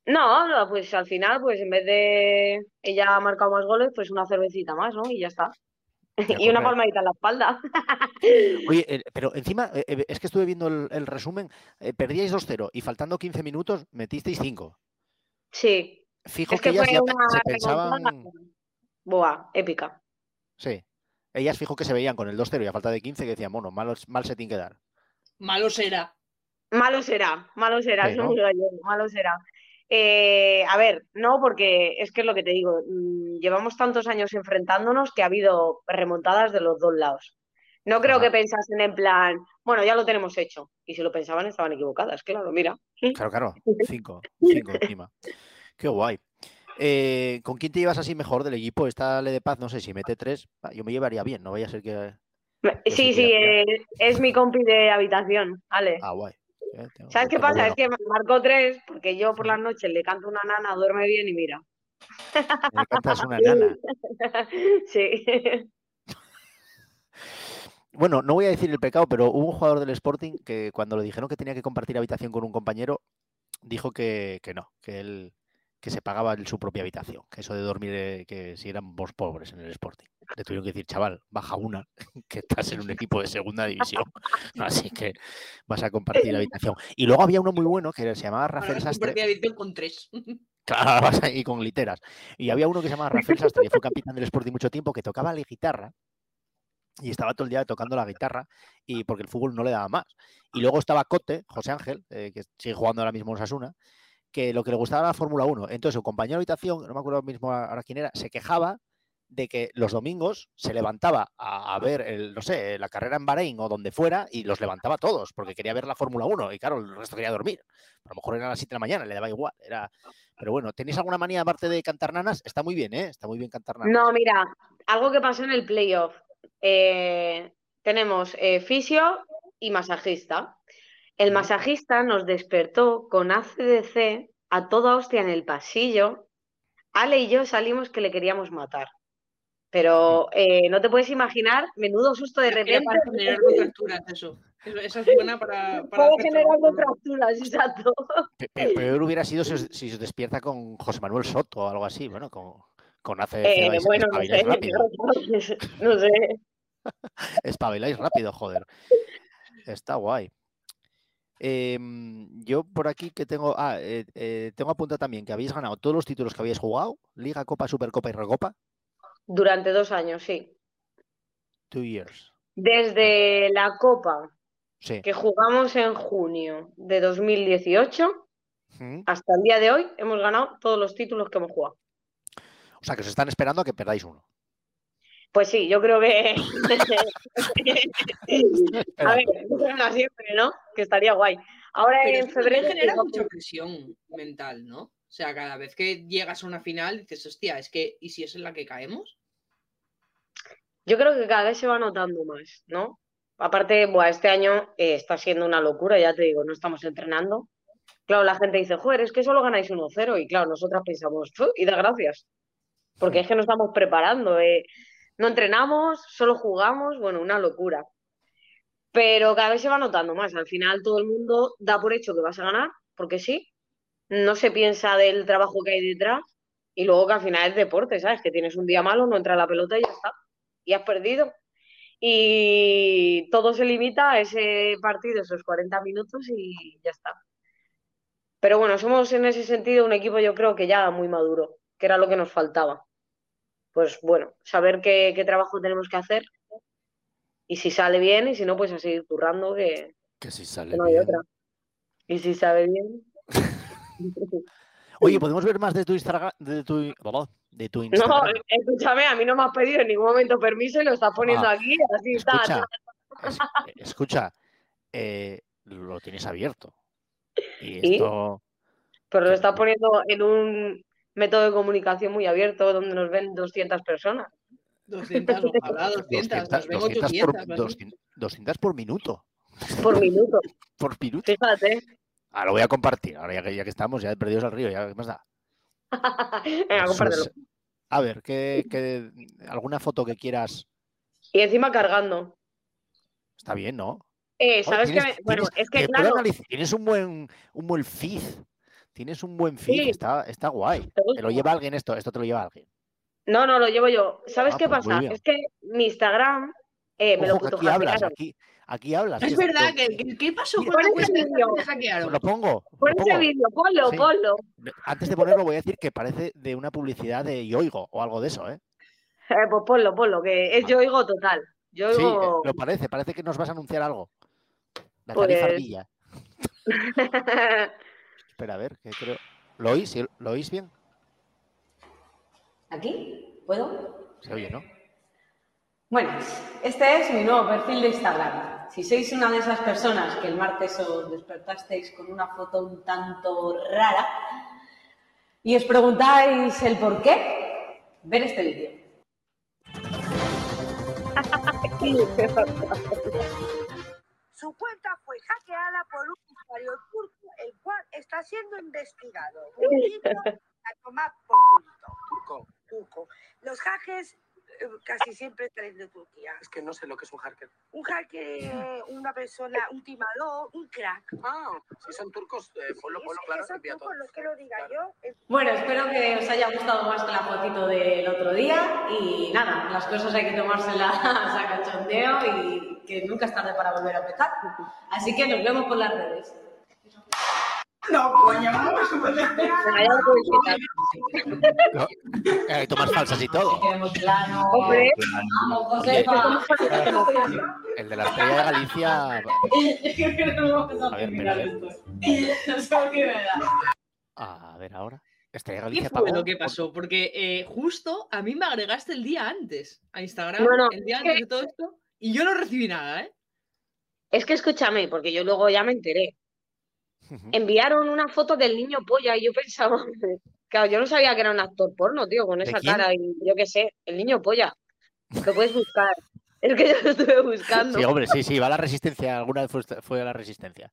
No, no, pues al final, pues en vez de ella ha marcado más goles, pues una cervecita más, ¿no? Y ya está. <laughs> Y una palmadita en la espalda. <laughs> Oye, eh, pero encima, eh, eh, es que estuve viendo el, el resumen, eh, perdíais 2-0 y faltando 15 minutos metisteis 5. Sí, Fijo es que, que ellas fue ya se pensaban. Buah, épica. Sí. Ellas fijo que se veían con el 2-0 y a falta de 15 que decían, bueno, mal, mal se tiene que dar. Malo será. Malo será, malo será, Sí, ¿no? malo será. Eh, a ver, no, porque es que es lo que te digo, mm, llevamos tantos años enfrentándonos que ha habido remontadas de los dos lados. No creo Ajá. que pensasen en plan, bueno, ya lo tenemos hecho. Y si lo pensaban, estaban equivocadas, claro, mira. Claro, claro. 5. 5 <laughs> encima. Qué guay. Eh, ¿Con quién te llevas así mejor del equipo? Esta Le de Paz, no sé si mete 3. Yo me llevaría bien, no vaya a ser que. que Sí, sí, eh, es mi compi de habitación, Ale. Ah, guay. Eh, tengo- ¿Sabes qué pasa? bueno. Es que me marcó tres, porque yo por las noches le canto una nana, duerme bien y mira. Me cantas una <laughs> nana. Sí. Bueno, no voy a decir el pecado, pero hubo un jugador del Sporting que cuando le dijeron que tenía que compartir habitación con un compañero, dijo que, que no, que él que se pagaba en su propia habitación, que eso de dormir, eh, que si éramos pobres en el Sporting. Le tuvieron que decir, chaval, baja una, <laughs> que estás en un equipo de segunda división, <laughs> así que vas a compartir habitación. Y luego había uno muy bueno que se llamaba Rafael Sastre. edición con tres. <laughs> Claro, vas ahí con literas. Y había uno que se llamaba Rafael Sastre, que fue capitán del Sporting mucho tiempo, que tocaba la guitarra y estaba todo el día tocando la guitarra y porque el fútbol no le daba más. Y luego estaba Cote, José Ángel, eh, que sigue jugando ahora mismo en Osasuna, que lo que le gustaba era la Fórmula 1. Entonces su compañero de habitación, no me acuerdo mismo ahora quién era, se quejaba de que los domingos se levantaba a, ver, el, no sé, la carrera en Bahrein o donde fuera y los levantaba todos porque quería ver la Fórmula 1 y claro, el resto quería dormir. A lo mejor era a las 7 de la mañana, le daba igual. Era... Pero bueno, ¿tenéis alguna manía aparte de cantar nanas? Está muy bien, ¿eh? Está muy bien cantar nanas. No, mira, algo que pasó en el playoff. Eh, tenemos eh, fisio y masajista. El Ujú. masajista nos despertó con ACDC a toda hostia en el pasillo. Ale y yo salimos que le queríamos matar. Pero eh, no te puedes imaginar, menudo susto de repente. para generar contracturas, eso. Eso- Esa es buena para. <laughs> para Puede generar contracturas, exacto. Pe- pe- Peor hubiera sido si os, <laughs> si os despierta con José Manuel Soto o algo así, bueno, con, con ACDC Eh, bueno, no sé, <laughs> no sé. Espabiláis rápido, joder. Está guay. Em, yo por aquí que tengo. Ah, eh, eh, tengo apuntado también que habéis ganado todos los títulos que habéis jugado: Liga, Copa, Supercopa y Recopa. Durante dos años, sí. Two years. Desde la Copa Sí. que jugamos en junio de 2018 Mm. hasta el día de hoy, hemos ganado todos los títulos que hemos jugado. O sea, que os están esperando a que perdáis uno. Pues sí, yo creo que. <laughs> <laughs> A ver, no siempre, ¿no? Que estaría guay. Ahora Pero en febrero. genera mucha presión mental, ¿no? O sea, cada vez que llegas a una final dices, hostia, es que, ¿y si es en la que caemos? Yo creo que cada vez se va notando más, ¿no? Aparte, buah, este año eh, está siendo una locura, ya te digo, no estamos entrenando. Claro, la gente dice, joder, es que solo ganáis 1-0. Y claro, nosotras pensamos, "Fu, y da gracias. Porque es que nos estamos preparando. eh. No entrenamos, solo jugamos, bueno, una locura. Pero cada vez se va notando más. Al final todo el mundo da por hecho que vas a ganar, porque sí. No se piensa del trabajo que hay detrás. Y luego que al final es deporte, ¿sabes? Que tienes un día malo, no entra la pelota y ya está. Y has perdido. Y todo se limita a ese partido, esos 40 minutos y ya está. Pero bueno, somos en ese sentido un equipo yo creo que ya muy maduro, que era lo que nos faltaba. Pues bueno, saber qué, qué trabajo tenemos que hacer y si sale bien y si no, pues a seguir currando que, Que si sale que no hay bien. otra. Y si sale bien. <laughs> Oye, ¿podemos ver más de tu Instagram? De tu, de tu No, Instagram. escúchame, a mí no me has pedido en ningún momento permiso y lo estás poniendo Ah, aquí, así está. Escucha, es- escucha, eh, lo tienes abierto. Y ¿Y? esto, Pero lo estás poniendo en un método de comunicación muy abierto donde nos ven 200 personas. 200, ojalá 200, nos ven 200 800. por, ¿no? 200 200 por minuto. Por minuto. <laughs> Por minuto. Fíjate. Ah, lo voy a compartir. Ahora ya que, ya que estamos, ya perdidos al río, ya qué más da. <laughs> Venga, compártelo. es- A ver, ¿qué, qué- alguna foto que quieras. Y encima cargando. Está bien, ¿no? Eh, Oye, ¿Sabes qué? tienes- me- Bueno, tienes- es que claro, analizar- tienes un buen, un buen feed. Tienes un buen feed, Sí. está, está guay. ¿te lo lleva alguien esto, esto te lo lleva alguien. No, no, lo llevo yo. ¿Sabes Ah, qué pues pasa? Es que mi Instagram eh, me lo Ojo que aquí hablas, aquí, aquí hablas. Es verdad, lo- que, que- ¿qué pasó con ese vídeo. Lo pongo. Pon lo ese vídeo, ponlo, Sí. ponlo. Antes de ponerlo voy a decir que parece de una publicidad de Yoigo o algo de eso, ¿eh? Eh, pues ponlo, ponlo, que es Ah. yo oigo total. Yo Sí, eh, lo parece, parece que nos vas a anunciar algo. La tarifa Pues- ardilla. <laughs> Espera, a ver, que creo. ¿Lo oís? ¿Lo oís bien? ¿Aquí? ¿Puedo? Se oye, ¿no? Bueno, este es mi nuevo perfil de Instagram. Si sois una de esas personas que el martes os despertasteis con una foto un tanto rara y os preguntáis el por qué, ver este vídeo. Su cuenta fue hackeada por un usuario turco, el cual está siendo investigado. Motivo, a tomar por culto. Turco. Los hackers eh, casi siempre traen de Turquía. Es que no sé lo que es un hacker. Un hacker, una persona, un timador, un crack. Ah, si son turcos, eh, ponlo, ponlo claro, todo. turcos, los que lo diga yo, es Bueno, espero que os haya gustado más que la fotito del otro día y nada, las cosas hay que tomárselas <laughs> a cachondeo y que nunca es tarde para volver a empezar. Así que nos vemos por las redes. Podéis quitar. No, eh, Hay tomas falsas y todo. Hombre, Vamos, Josefa. El de la estrella de Galicia. Creo que no vamos a ver. No qué me da. A ver ahora. Estrella de ¿Qué Galicia fue pagó lo que pasó? Porque eh, justo a mí me agregaste el día antes a Instagram, No, no, el día es que- antes de todo esto, y yo no recibí nada, ¿eh? es que escúchame, porque yo luego ya me enteré. Enviaron una foto del niño polla y yo pensaba, <laughs> claro, yo no sabía que era un actor porno, tío, con ¿De esa quién? cara y yo qué sé, el niño polla. Lo puedes buscar. <laughs> Es que yo lo estuve buscando. Sí, hombre, sí, sí, va a la resistencia. Alguna vez fue, fue a la resistencia.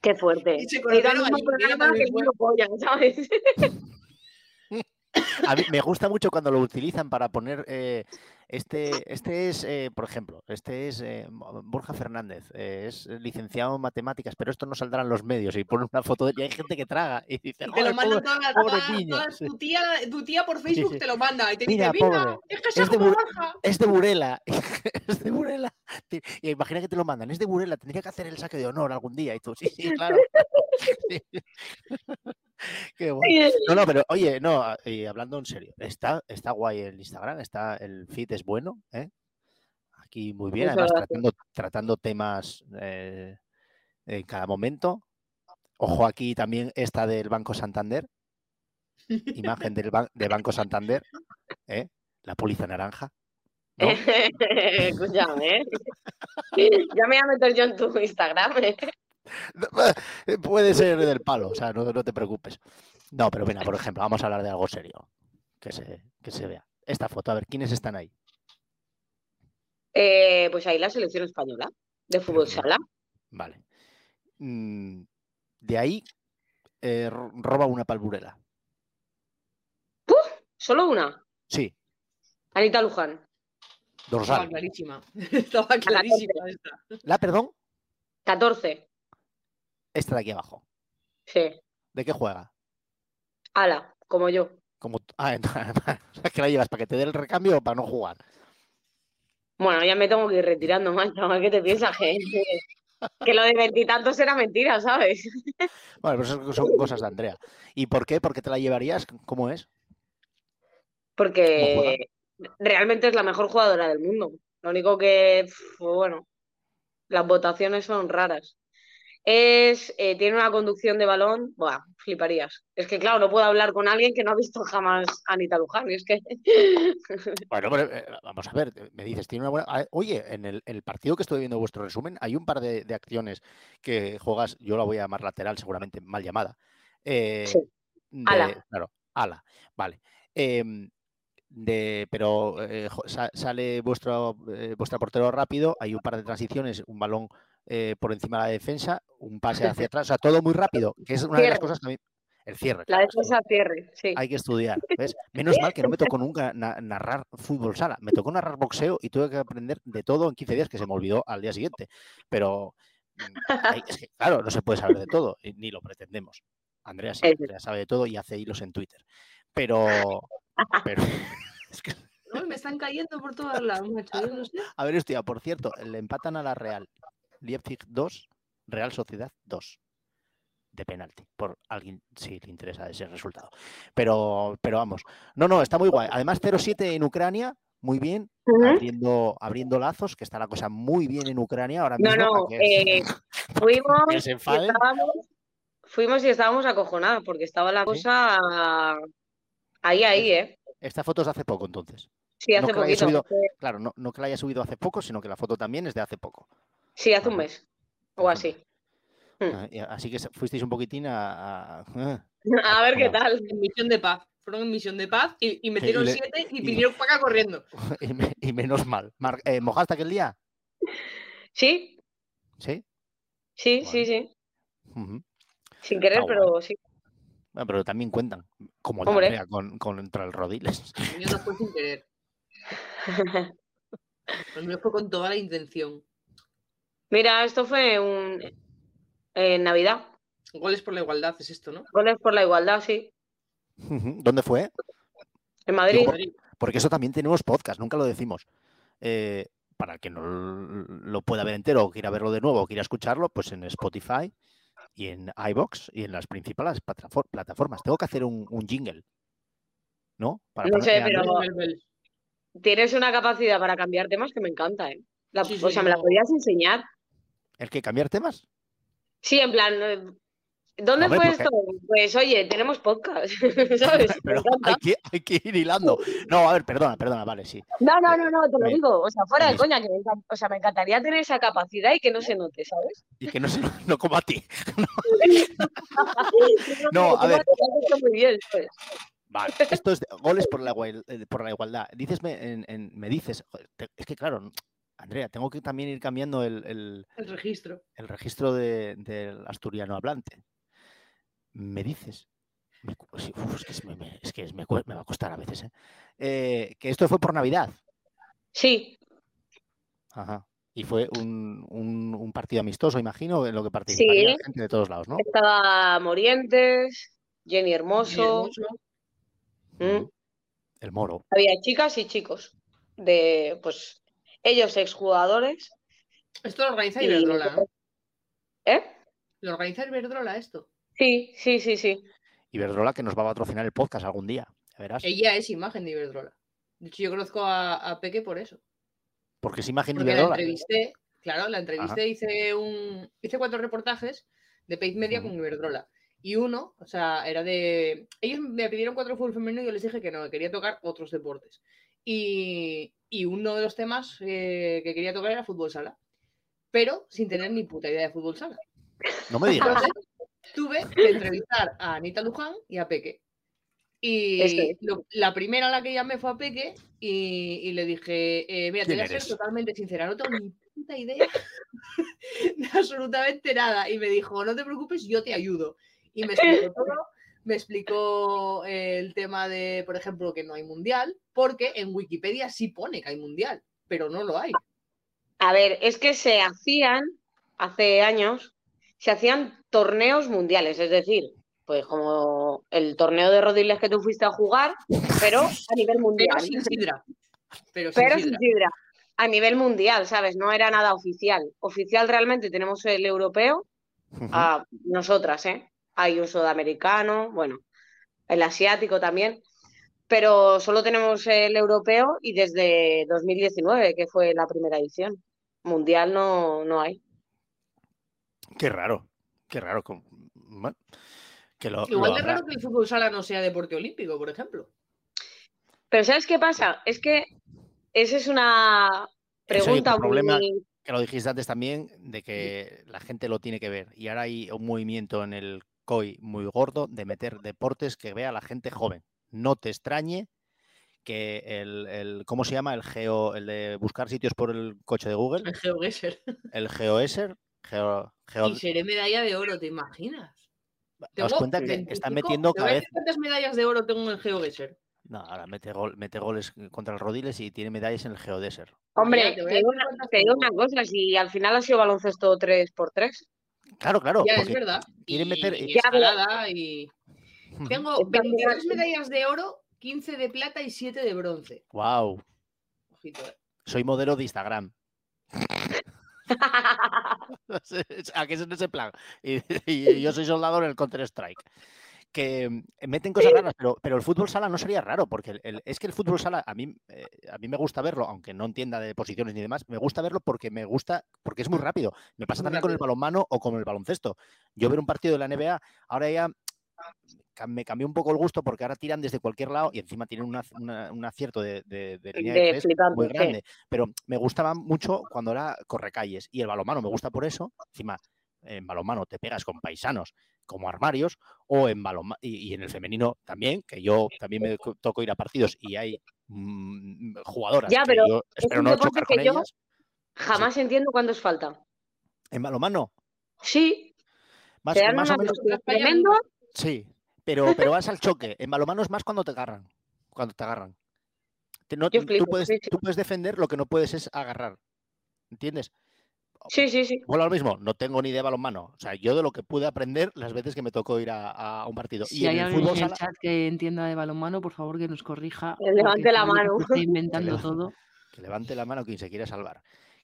Qué fuerte. <laughs> A mí me gusta mucho cuando lo utilizan para poner. eh, este, este es, eh, por ejemplo, este es eh, Borja Fernández, eh, es licenciado en matemáticas, pero esto no saldrá en los medios y ponen una foto de y hay gente que traga y dice, Y te lo "Joder, mandan pobre- todas las pobre todas- niño", todas- sí. tu, tía, tu tía por Facebook sí. te lo manda y te Mira, dice, mira, es que es de Borja. es de Burela, <laughs> es de Burela. Y imagina que te lo mandan, es de Burela, tendría que hacer el saque de honor algún día. Y tú, sí, sí, claro. <laughs> Sí. <laughs> Qué. No, no, pero oye, no, a- y hablando en serio, está, está guay el Instagram, está, el feed es bueno, ¿eh? Aquí muy bien, además tratando, tratando temas eh, en cada momento. Ojo aquí también esta del Banco Santander, imagen del ban- de Banco Santander, ¿eh? la póliza naranja. ¿no? <laughs> Escúchame, ¿eh? Ya me voy a meter yo en tu Instagram, ¿eh? <laughs> Eh, Puede ser del palo, o sea, no, no te preocupes. No, pero venga, por ejemplo, vamos a hablar de algo serio, que se, que se vea. Esta foto, a ver, ¿quiénes están ahí? Eh, pues ahí la selección española de fútbol Pero- sala. Vale. Mm, de ahí eh, ro- roba una palburela. Solo una. Sí, Anita Luján. Estaba dorsal. clarísima. <laughs> Estaba clarísima esta. La, perdón, 14. Esta de aquí abajo. Sí. ¿De qué juega? Ala, como yo. Como, ah, <laughs> es que la llevas para que te dé el recambio o para no jugar. Bueno, ya me tengo que ir retirando, macho. ¿Qué te piensas? <laughs> Que, que lo de veintitantos era mentira, ¿sabes? <laughs> Bueno, pues eso son cosas de Andrea. ¿Y por qué? ¿Por qué te la llevarías? ¿Cómo es? Porque realmente es la mejor jugadora del mundo. Lo único que, bueno, las votaciones son raras. Es, eh, tiene una conducción de balón, buah, fliparías. Es que claro, no puedo hablar con alguien que no ha visto jamás a Anita Luján. es que <laughs> Bueno, pero, eh, vamos a ver, me dices, tiene una buena... ah, Oye, en el, el partido que estoy viendo vuestro resumen, hay un par de, de acciones que juegas, yo la voy a llamar lateral, seguramente mal llamada. eh, Sí. de- Ala. Claro, ala, vale. Em, de, pero sale vuestro, vuestro portero rápido, hay un par de transiciones, un balón eh, por encima de la defensa, un pase hacia <laughs> atrás, o sea, todo muy rápido, que es una de las cosas que a mí... El cierre. la claro, defensa cierre, sí. hay que estudiar, <laughs> ¿ves? Menos mal que no me tocó <laughs> nunca na- narrar fútbol sala, me tocó narrar boxeo y tuve que aprender de todo en 15 días que se me olvidó al día siguiente. Pero, hay- es que, claro, no se puede saber de todo, y ni lo pretendemos. Andrea sí. Andrea sabe de todo y hace hilos en Twitter. Pero, pero es que, No, me están cayendo por todos lados, macho. Yo no sé. a ver, hostia, por cierto, le empatan a la Real. Leipzig 2, Real Sociedad 2. De penalti, por alguien si le interesa ese resultado. Pero, pero vamos. No, no, está muy guay. Además, 0-7 en Ucrania, muy bien. Abriendo, abriendo lazos, que está la cosa muy bien en Ucrania ahora No, mismo. no, que- eh, <laughs> fuimos, que se y estábamos, fuimos y estábamos acojonadas porque estaba la cosa ahí, ahí, ¿eh? Esta foto es de hace poco, entonces. Sí, hace No poquito. subido- Claro, no, no que la haya subido hace poco, sino que la foto también es de hace poco. Sí, hace un mes o así. Hmm. Ah, Así que fuisteis un poquitín a. a- <laughs> A ver qué tal. En misión de paz. Fueron en misión de paz y, y metieron le- siete y y- vinieron para acá corriendo. <laughs> y, me- y menos mal. Mar- eh, ¿Mojaste aquel día? Sí, Sí. sí, sí, sí. Sin querer, pero sí. Bueno, pero también cuentan, como la con, contra el Rodiles. El mío no fue sin querer. <laughs> El mío fue con toda la intención. Mira, esto fue un en Navidad. Goles por la igualdad es esto, ¿no? Goles por la igualdad, sí. ¿Dónde fue? En Madrid. Digo, Porque eso también tenemos podcast, nunca lo decimos. Eh, para el que no lo pueda ver entero o quiera verlo de nuevo o quiera escucharlo, pues en Spotify y en iBox y en las principales platafor- plataformas. Tengo que hacer un, un jingle, ¿no? Para No sé, pero-. Tienes una capacidad para cambiar temas que me encanta, ¿eh? La- Sí, o sí, sea, me la podías enseñar. ¿El que cambiar temas? Sí, en plan, eh, ¿dónde fue porque- esto? Pues oye, tenemos podcast, <laughs> ¿sabes? <laughs> Pero hay que, hay que ir hilando. No, a ver, perdona, perdona, vale, sí. No, no, no, no, te lo me- digo. O sea, fuera de me- coña, que me o sea, me encantaría tener esa capacidad y que no se note, ¿sabes? Y que no, se, no como a ti. <laughs> No, a ver. muy bien, ¿sabes? Vale, esto es de- goles por la, igual- eh, por la igualdad. Dices, me, en- en- me dices, es que claro, Andrea, tengo que también ir cambiando el, el- El registro. el registro de- del asturiano hablante. Me dices, me uf, es que, es- me, me- es que es- me cue- me va a costar a veces, ¿eh? Eh, que esto fue por Navidad. Sí, Ajá. Y fue un, un- un partido amistoso, imagino, en lo que participaría Sí. gente de todos lados, ¿no? estaba Morientes, Jenny Hermoso, hermoso. ¿m? Ujú. El moro. había chicas y chicos de, pues, ellos exjugadores. Esto lo organiza Iberdrola, ¿no? ¿Eh? Lo organiza Iberdrola esto. Sí, sí, sí, sí. Iberdrola que nos va a patrocinar el podcast algún día. Verás. Ella es imagen de Iberdrola. De hecho, yo conozco a, a Peque por eso. Porque es imagen de Porque la Iberdrola. entrevisté, claro, la entrevisté, hice un. Hice cuatro reportajes de Paid Media con Iberdrola. Y uno, o sea, era de. Ellos me pidieron cuatro fútbol femenino y yo les dije que no, que quería tocar otros deportes. Y, y uno de los temas eh, que quería tocar era fútbol sala. Pero sin tener ni puta idea de fútbol sala. No me digas. Entonces, tuve que entrevistar a Anita Luján y a Peque. Y lo- la primera a la que llamé fue a Peque y, y le dije, eh, mira, te ¿Quién voy a ser totalmente sincera, no tengo ni puta idea <laughs> de absolutamente nada. Y me dijo, no te preocupes, yo te ayudo. Y me explicó <laughs> todo, me explicó el tema de, por ejemplo, que no hay mundial, porque en Wikipedia sí pone que hay mundial, pero no lo hay. A ver, es que se hacían, hace años, se hacían torneos mundiales, es decir, pues como el torneo de rodiles que tú fuiste a jugar, pero a nivel mundial. Pero sin sidra. Pero sin Pero sidra. sin sidra. A nivel mundial, ¿sabes? No era nada oficial. Oficial realmente tenemos el europeo, a nosotras, ¿eh? Hay un sudamericano, bueno, el asiático también, pero solo tenemos el europeo y desde 2019, que fue la primera edición. Mundial no, no hay. Qué raro. Qué raro. que lo, Igual lo de raro que el fútbol sala no sea deporte olímpico, por ejemplo. Pero ¿sabes qué pasa? Es que esa es una pregunta otro problema muy... que lo dijiste antes también, de que la gente lo tiene que ver. Y ahora hay un movimiento en el COI muy gordo de meter deportes que vea la gente joven. No te extrañe que el, el- ¿cómo se llama? El geo, el de buscar sitios por el coche de Google, El GeoGuessr. el GeoEsser, geo, geo- Y seré medalla de oro, ¿te imaginas? ¿Te das cuenta que 25, están metiendo cada a vez ¿Cuántas medallas de oro tengo en el GeoGuessr? No, ahora mete, gol, mete goles contra el Rodiles y tiene medallas en el Geodesert. Hombre, te digo, una, te digo una cosa, si al final ha sido baloncesto 3x3. Claro, claro. Ya, es verdad. quiere Y, meter- y pero- escalada y... Tengo Es que al 22 final- medallas de oro, 15 de plata y 7 de bronce. Wow, Ojito, eh. soy modelo de Instagram. <laughs> <laughs> ¿A qué es en ese plan? Y, y yo soy soldador en el Counter-Strike. Que mm, meten cosas raras, pero, pero el fútbol sala no sería raro, porque el- el- es que el fútbol sala a mí, eh, a mí me gusta verlo, aunque no entienda de posiciones ni demás, me gusta verlo porque me gusta, porque es muy rápido. Me pasa también con el balonmano o con el baloncesto. Yo ver un partido de la NBA, ahora ya me cambió un poco el gusto porque ahora tiran desde cualquier lado y encima tienen una- una- un acierto de, de- de línea de De tres flipante, muy sí. grande. Pero me gustaba mucho cuando era correcalles y el balonmano me gusta por eso. Encima, en balonmano te pegas con paisanos como armarios o en balonmano y, y en el femenino también, que yo también me co- toco ir a partidos y hay mm, jugadoras Ya, que pero yo es espero un no chocar que con yo- ellas. Jamás entiendo cuándo os falta. En balonmano, Sí, más, te dan más o unas menos, tremendas. sí, pero, pero vas al choque. En balonmano es más cuando te agarran. Cuando te agarran. No- tú, puedes, sí, sí. tú puedes defender, lo que no puedes es agarrar. ¿Entiendes? Sí, sí, sí. Vuelvo al mismo, no tengo ni idea de balonmano. O sea, yo de lo que pude aprender las veces que me tocó ir a, a un partido. Si y en hay el alguien fútbol en el sala, chat que entienda de balonmano, por favor que nos corrija. Que levante la que mano. inventando levante. todo. que levante la mano quien se quiera salvar.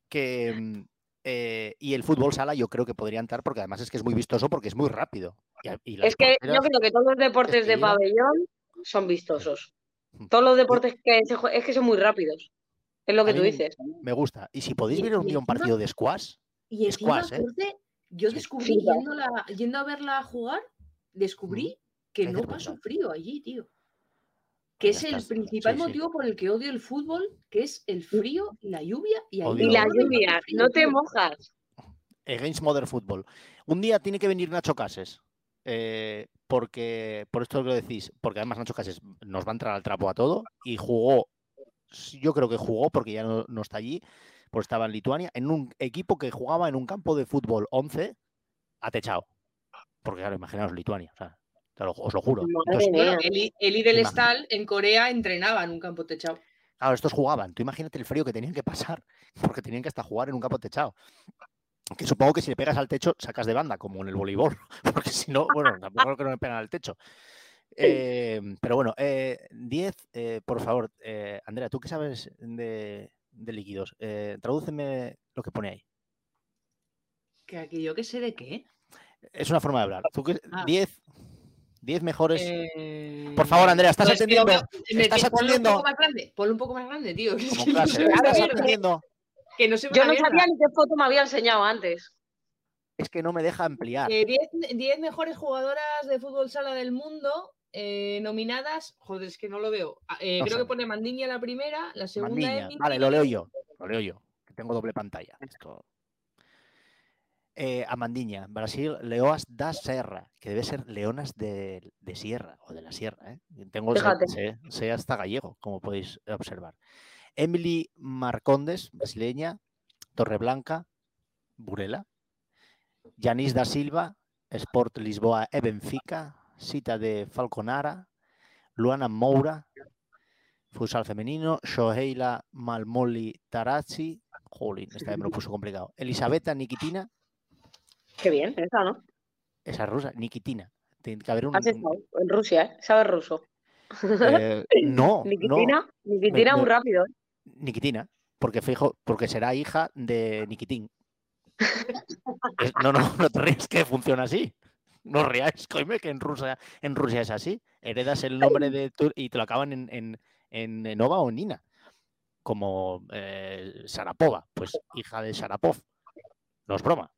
Que, mm, eh, y el fútbol sala yo creo que podría entrar porque además es que es muy vistoso porque es muy rápido. Y Es que yo creo que todos los deportes que de pabellón son vistosos. Todos los deportes que se es que son muy rápidos. Es lo que tú dices. me gusta. Y si podéis ver un día un partido de squash, Y encima, Squash, ¿eh? yo descubrí, yendo, la- yendo a verla jugar, descubrí que Hay no que paso frío allí, tío. Que Pues es el principal Sí, sí. motivo por el que odio el fútbol, que es el frío y la lluvia. Y, Y la lluvia, frío, no te mojas. Against Modern Football. Un día tiene que venir Nacho Cases. eh, porque, por esto que lo decís, porque además Nacho Cases nos va a entrar al trapo a todo y jugó, yo creo que jugó porque ya no, no está allí, pues estaba en Lituania, en un equipo que jugaba en un campo de fútbol 11 atechado. Porque claro, imaginaos Lituania, o sea, te lo- os lo juro. Entonces. Bueno, Eli, Eli del Imagina. Estal en Corea entrenaba en un campo techado. Claro, estos jugaban. Tú imagínate el frío que tenían que pasar, <laughs> porque tenían que hasta jugar en un campo techado. Que supongo que si le pegas al techo, sacas de banda, como en el voleibol. <laughs> Porque si no, bueno, tampoco creo que no me pegan al techo. Eh, pero bueno, 10, por favor, eh, Andrea, ¿tú qué sabes de, de líquidos? Eh, tradúceme lo que pone ahí. Que aquí yo qué sé de qué. Es una forma de hablar. ¿Tú qué- Ah. 10, 10 mejores. Eh, Por favor, Andrea, ¿estás pues, pero entendiendo? me- me- ¿Estás ponlo atendiendo? un poco más grande. Ponlo un poco más grande, tío. que Como <laughs> no ¿Estás atendiendo? Que no se ve Yo no mierda. sabía ni qué foto me había enseñado antes. Es que no me deja ampliar. Eh, 10 10 mejores jugadoras de fútbol sala del mundo eh, nominadas. Joder, es que no lo veo. Ah, eh, No creo sé. que pone Mandiña la primera, la segunda Mandiña. Emily, Vale, lo leo yo. Lo leo yo. que Tengo doble pantalla. Esto. Eh, Amandiña, Brasil, Leoas da Serra, que debe ser Leonas de, de Sierra o de la Sierra. ¿eh? Tengo sé- sé hasta gallego, como podéis observar. Emily Marcondes, brasileña, Torreblanca, Burela. Yanis da Silva, Sport Lisboa e Benfica, Cita de Falconara, Luana Moura, Futsal femenino, Shoheila Malmoli Tarazzi, jolín, esta vez me lo puso complicado. Elisabetta Nikitina, Qué bien, esa, ¿no? esa es rusa, Nikitina. Tiene que haber un. Has estado en Rusia, ¿eh? Sabes ruso. eh, no, <laughs> no, Nikitina, Nikitina me- muy rápido. ¿eh? Nikitina, porque fijo, porque será hija de Nikitin. Es- no, no, no te ríes que funciona así. No os riáis, <laughs> coime, que en Rusia, en Rusia es así. Heredas el nombre de tu y te lo acaban en, en, en Nova o Nina. Como eh, Sarapova, pues hija de Sarapov. No es broma.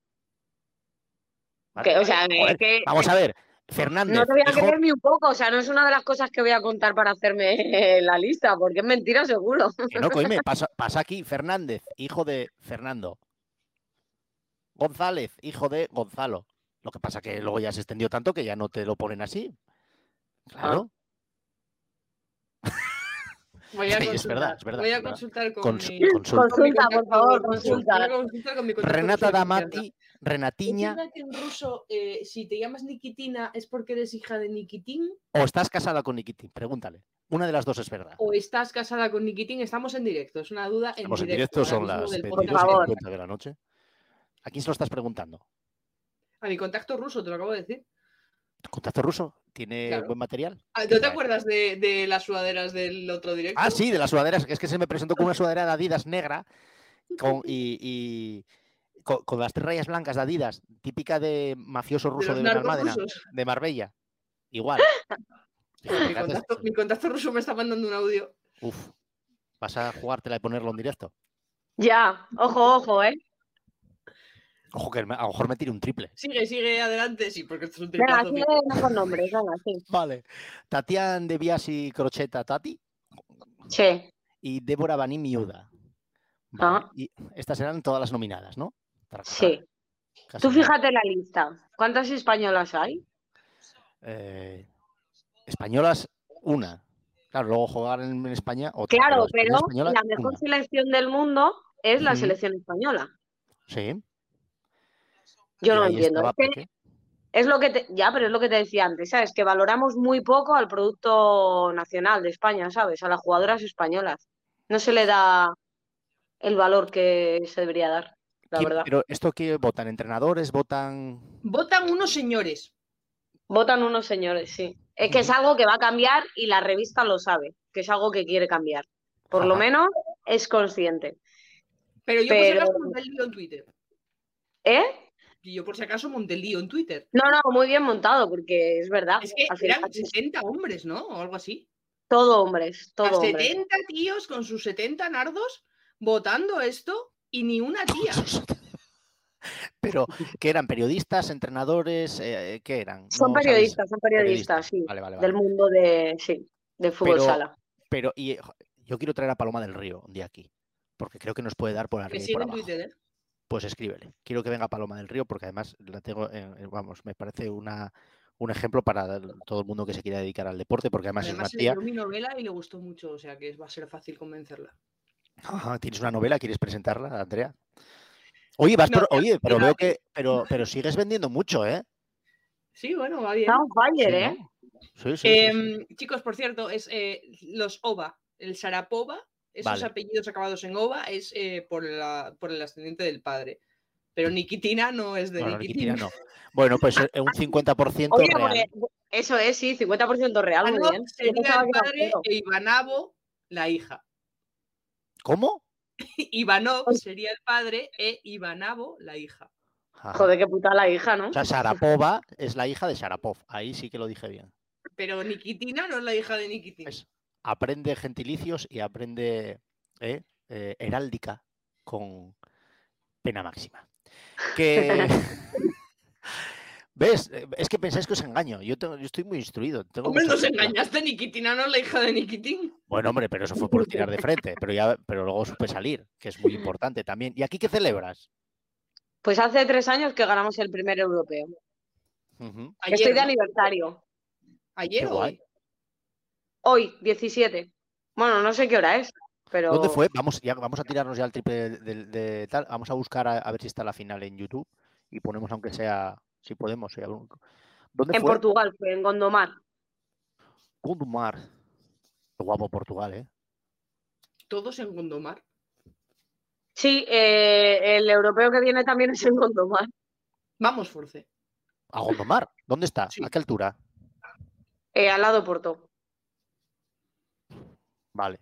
¿Vale? Que, o sea, Joder, es que Vamos a ver, Fernández. no te voy a hijo- creer ni un poco. O sea, no es una de las cosas que voy a contar para hacerme <laughs> la lista, porque es mentira seguro. Que no, coime, pasa, pasa aquí Fernández, hijo de Fernando. González, hijo de Gonzalo. Lo que pasa que luego ya se extendió tanto que ya no te lo ponen así. Claro. <laughs> Voy a <laughs> es consultar, verdad, es verdad, voy a consultar con Cons- mi... consulta. Consulta, por favor, consulta. a consultar con mi Renata. Damati, Renatiña, ¿Es verdad que en ruso, eh, si te llamas Nikitina, es porque eres hija de Nikitin? o estás casada con Nikitin, pregúntale. Una de las dos es verdad. o estás casada con Nikitin, estamos en directo. Es una duda en Estamos en directo. directo, ahora son las del 22 podcast. favor. 50 de la noche. ¿A quién se lo estás preguntando? A mi contacto ruso, te lo acabo de decir. ¿Contacto ruso? ¿Tiene Claro. buen material? Ah, ¿No ¿Qué te acuerdas de, de las sudaderas del otro directo? Ah, sí, de las sudaderas. Es que se me presentó con una sudadera de Adidas negra con, y, y- con, con las tres rayas blancas de Adidas, típica de mafioso de ruso de, Benalmádena, rusos. de Marbella. Igual. <laughs> Mi contacto, mi contacto ruso me está mandando un audio. Uf, vas a jugártela y ponerlo en directo. Ya, ojo, ojo, ¿eh? Ojo, que a lo mejor me tire un triple. Sigue, sigue adelante, sí, porque esto es un Venga, triplazo. sigue no con nombres, venga, sí. Vale. Tatiana de Biasi Crocheta Tati Sí, y Débora Bani Miuda. Vale, Y estas eran todas las nominadas, ¿no? Sí. casi Tú nada. fíjate la lista. ¿Cuántas españolas hay? Eh, españolas, una. Claro, luego jugar en, en España, otra. Claro, pero española, la mejor una. selección del mundo es la selección española. Sí. Yo no entiendo. estaba Es que Peque. es lo que te- ya, pero es lo que te decía antes, ¿sabes? Que valoramos muy poco al producto nacional de España, ¿sabes? A las jugadoras españolas. No se le da el valor que se debería dar, la ¿Quién- verdad. Pero esto que votan entrenadores, votan. Votan unos señores. Votan unos señores, sí. Es que es algo que va a cambiar y la revista lo sabe, que es algo que quiere cambiar. Por lo menos es consciente. Pero yo Pero- monté el lío en Twitter. ¿Eh? Y yo por si acaso monté el lío en Twitter. No, no, muy bien montado, porque es verdad. Es que al final eran es 70 hombres, ¿no? O algo así. todo hombres, A todo hombres. 70 tíos con sus 70 nardos votando esto y ni una tía. <laughs> Pero, ¿qué eran? ¿Periodistas, entrenadores? eh, ¿Qué eran? Son No sabéis. periodistas, son periodistas, sí. Vale, vale, vale. Del mundo de, sí, de fútbol Pero- sala. Pero y, eh, yo quiero traer a Paloma del Río un día aquí, porque creo que nos puede dar por arriba y sigue por en abajo. Twitter, ¿eh? Pues escríbele. Quiero que venga Paloma del Río, porque además la tengo, en- en- vamos, me parece una, un ejemplo para todo el mundo que se quiera dedicar al deporte, porque además, Además, es una tía. mi novela y le gustó mucho, o sea que va a ser fácil convencerla. ¿Tienes una novela? ¿Quieres presentarla, Andrea? Oye, vas No, por- oye, pero veo que, pero, pero sigues vendiendo mucho, ¿eh? Sí, bueno, va bien. Está on fire, Sí, ¿eh? ¿no? Sí, sí, sí, sí. Em, Chicos, por cierto, es eh, los OVA, el Sarapova, esos Vale. apellidos acabados en OVA es eh, por, la, por el ascendiente del padre. Pero Nikitina no es de Bueno, Nikitin. Nikitina no. Bueno, pues eh, un <laughs> 50% Oye, real. porque eso es, sí, 50% real, muy bien. Yo <laughs> sería el padre e Ivanavo la hija. ¿Cómo? Ivanov sería el padre e Ivanavo la hija. Ajá. Joder, qué puta la hija, ¿no? O sea, Sharapova es la hija de Sharapov. Ahí sí que lo dije bien. Pero Nikitina no es la hija de Nikitin. ¿Ves? Aprende gentilicios y aprende eh, eh, heráldica con pena máxima. Que. <laughs> <laughs> ¿Ves? Eh, Es que pensáis que os engaño. Yo, tengo- yo estoy muy instruido. tengo Hombre, nos engañaste, Nikitina no es la hija de Nikitin. Bueno, hombre, pero eso fue por tirar de frente. Pero, ya, pero luego supe salir, que es muy importante también. ¿Y aquí qué celebras? Pues hace tres años que ganamos el primer europeo. Ujú. Ayer, Estoy de ¿no? aniversario. Ayer o hoy. Hoy, 17. Bueno, no sé qué hora es, pero. ¿Dónde fue? Vamos, ya, vamos a tirarnos ya el triple de, de- de tal. Vamos a buscar a, a ver si está la final en YouTube y ponemos, aunque sea, si podemos. si algún- ¿Dónde En fue? Portugal, fue en Gondomar. Gondomar. Qué guapo Portugal, ¿eh? Todos en Gondomar. Sí, eh, el europeo que viene también es en Gondomar. Vamos, Force. A Gondomar. ¿Dónde está? Sí. ¿A qué altura? Eh, al lado de Porto. Vale.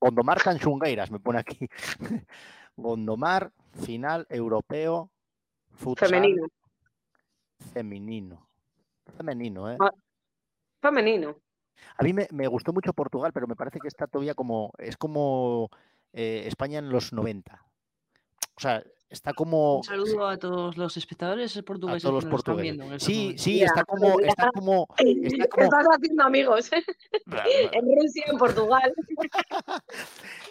Gondomar Canchungueiras, me pone aquí. <laughs> Gondomar, final europeo, futsal Femenino. femenino. Femenino, ¿eh? Ah. Femenino. A mí me, me gustó mucho Portugal, pero me parece que está todavía como. Es como eh, España en los 90. O sea, está como. Un saludo a todos los espectadores A portugueses todos los que nos están portugueses. viendo Sí, sí, Ya, está como. ya. Está como. <laughs> Está como Estás haciendo amigos ¿eh? <laughs> en Rusia, en Portugal. <laughs>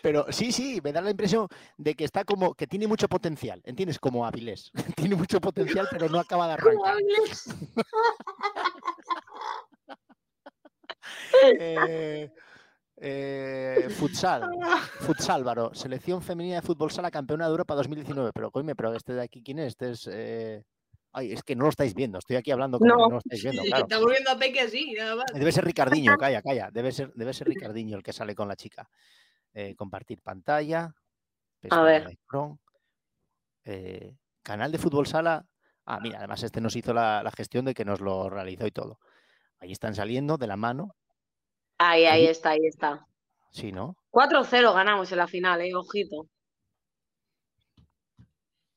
pero sí, sí, me da la impresión de que está como. que tiene mucho potencial. ¿Entiendes? Como Avilés. tiene mucho potencial, pero no acaba de arrancar. Eh, eh, futsal. <laughs> Futsal, Varo. Selección femenina de fútbol sala campeona de Europa 2019. Pero, coime, pero este de aquí, ¿quién es? Este es. eh, Ay, es que no lo estáis viendo. Estoy aquí hablando como No. que no lo estáis viendo, claro. Estamos viendo a Peque así, nada más. Debe ser Ricardiño, <laughs> calla, calla. Debe ser, debe ser Ricardiño el que sale con la chica. Eh, compartir pantalla. pestaña ver. de eh, canal de fútbol sala. Ah, mira, además este nos hizo la, la gestión de que nos lo realizó y todo. Ahí están saliendo de la mano. Ahí, ahí está, ahí está. Sí, ¿no? 4-0 ganamos en la final, eh, ojito.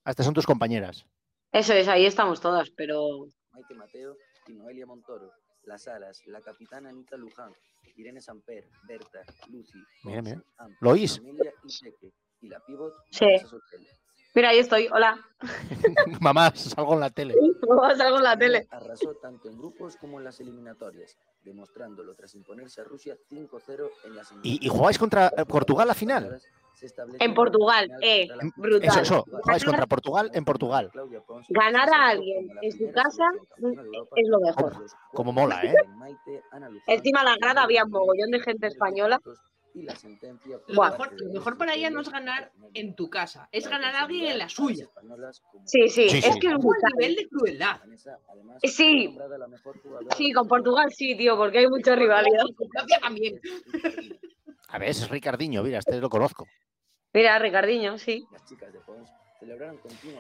Ah, estas son tus compañeras. Eso es, ahí estamos todas, pero Maite Mateo y Noelia Montoro, las alas, la capitana Anita Luján, Irene Samper, Berta, Lucy, Mira, mira. Am, ¿Lo oís? Amelia y Cheque, y la pivot Sí. Sotelo. Mira, ahí estoy, hola. <laughs> Mamá, salgo en la tele. Vamos algo en la tele. Arrasó tanto en grupos como en las eliminatorias, demostrándolo tras imponerse a Rusia 5-0 en las ¿Y, y jugáis contra eh, Portugal la final? En Portugal, eh, brutal. Eso, eso. Jugáis contra Portugal en Portugal. Ganar a alguien en su casa es lo mejor. Como mola, ¿eh? Encima la grada había un mogollón de gente española. Lo Buah. mejor, lo mejor para ella no es ganar en tu casa, es ganar a alguien en la suya. Sí, sí, Sí, es que es Un nivel de crueldad. Sí. Sí, con Portugal sí, tío, porque hay mucha rivalidad. Con Francia también. A ver, es Ricardiño, mira, este lo conozco. Mira, Ricardiño, sí. Las chicas de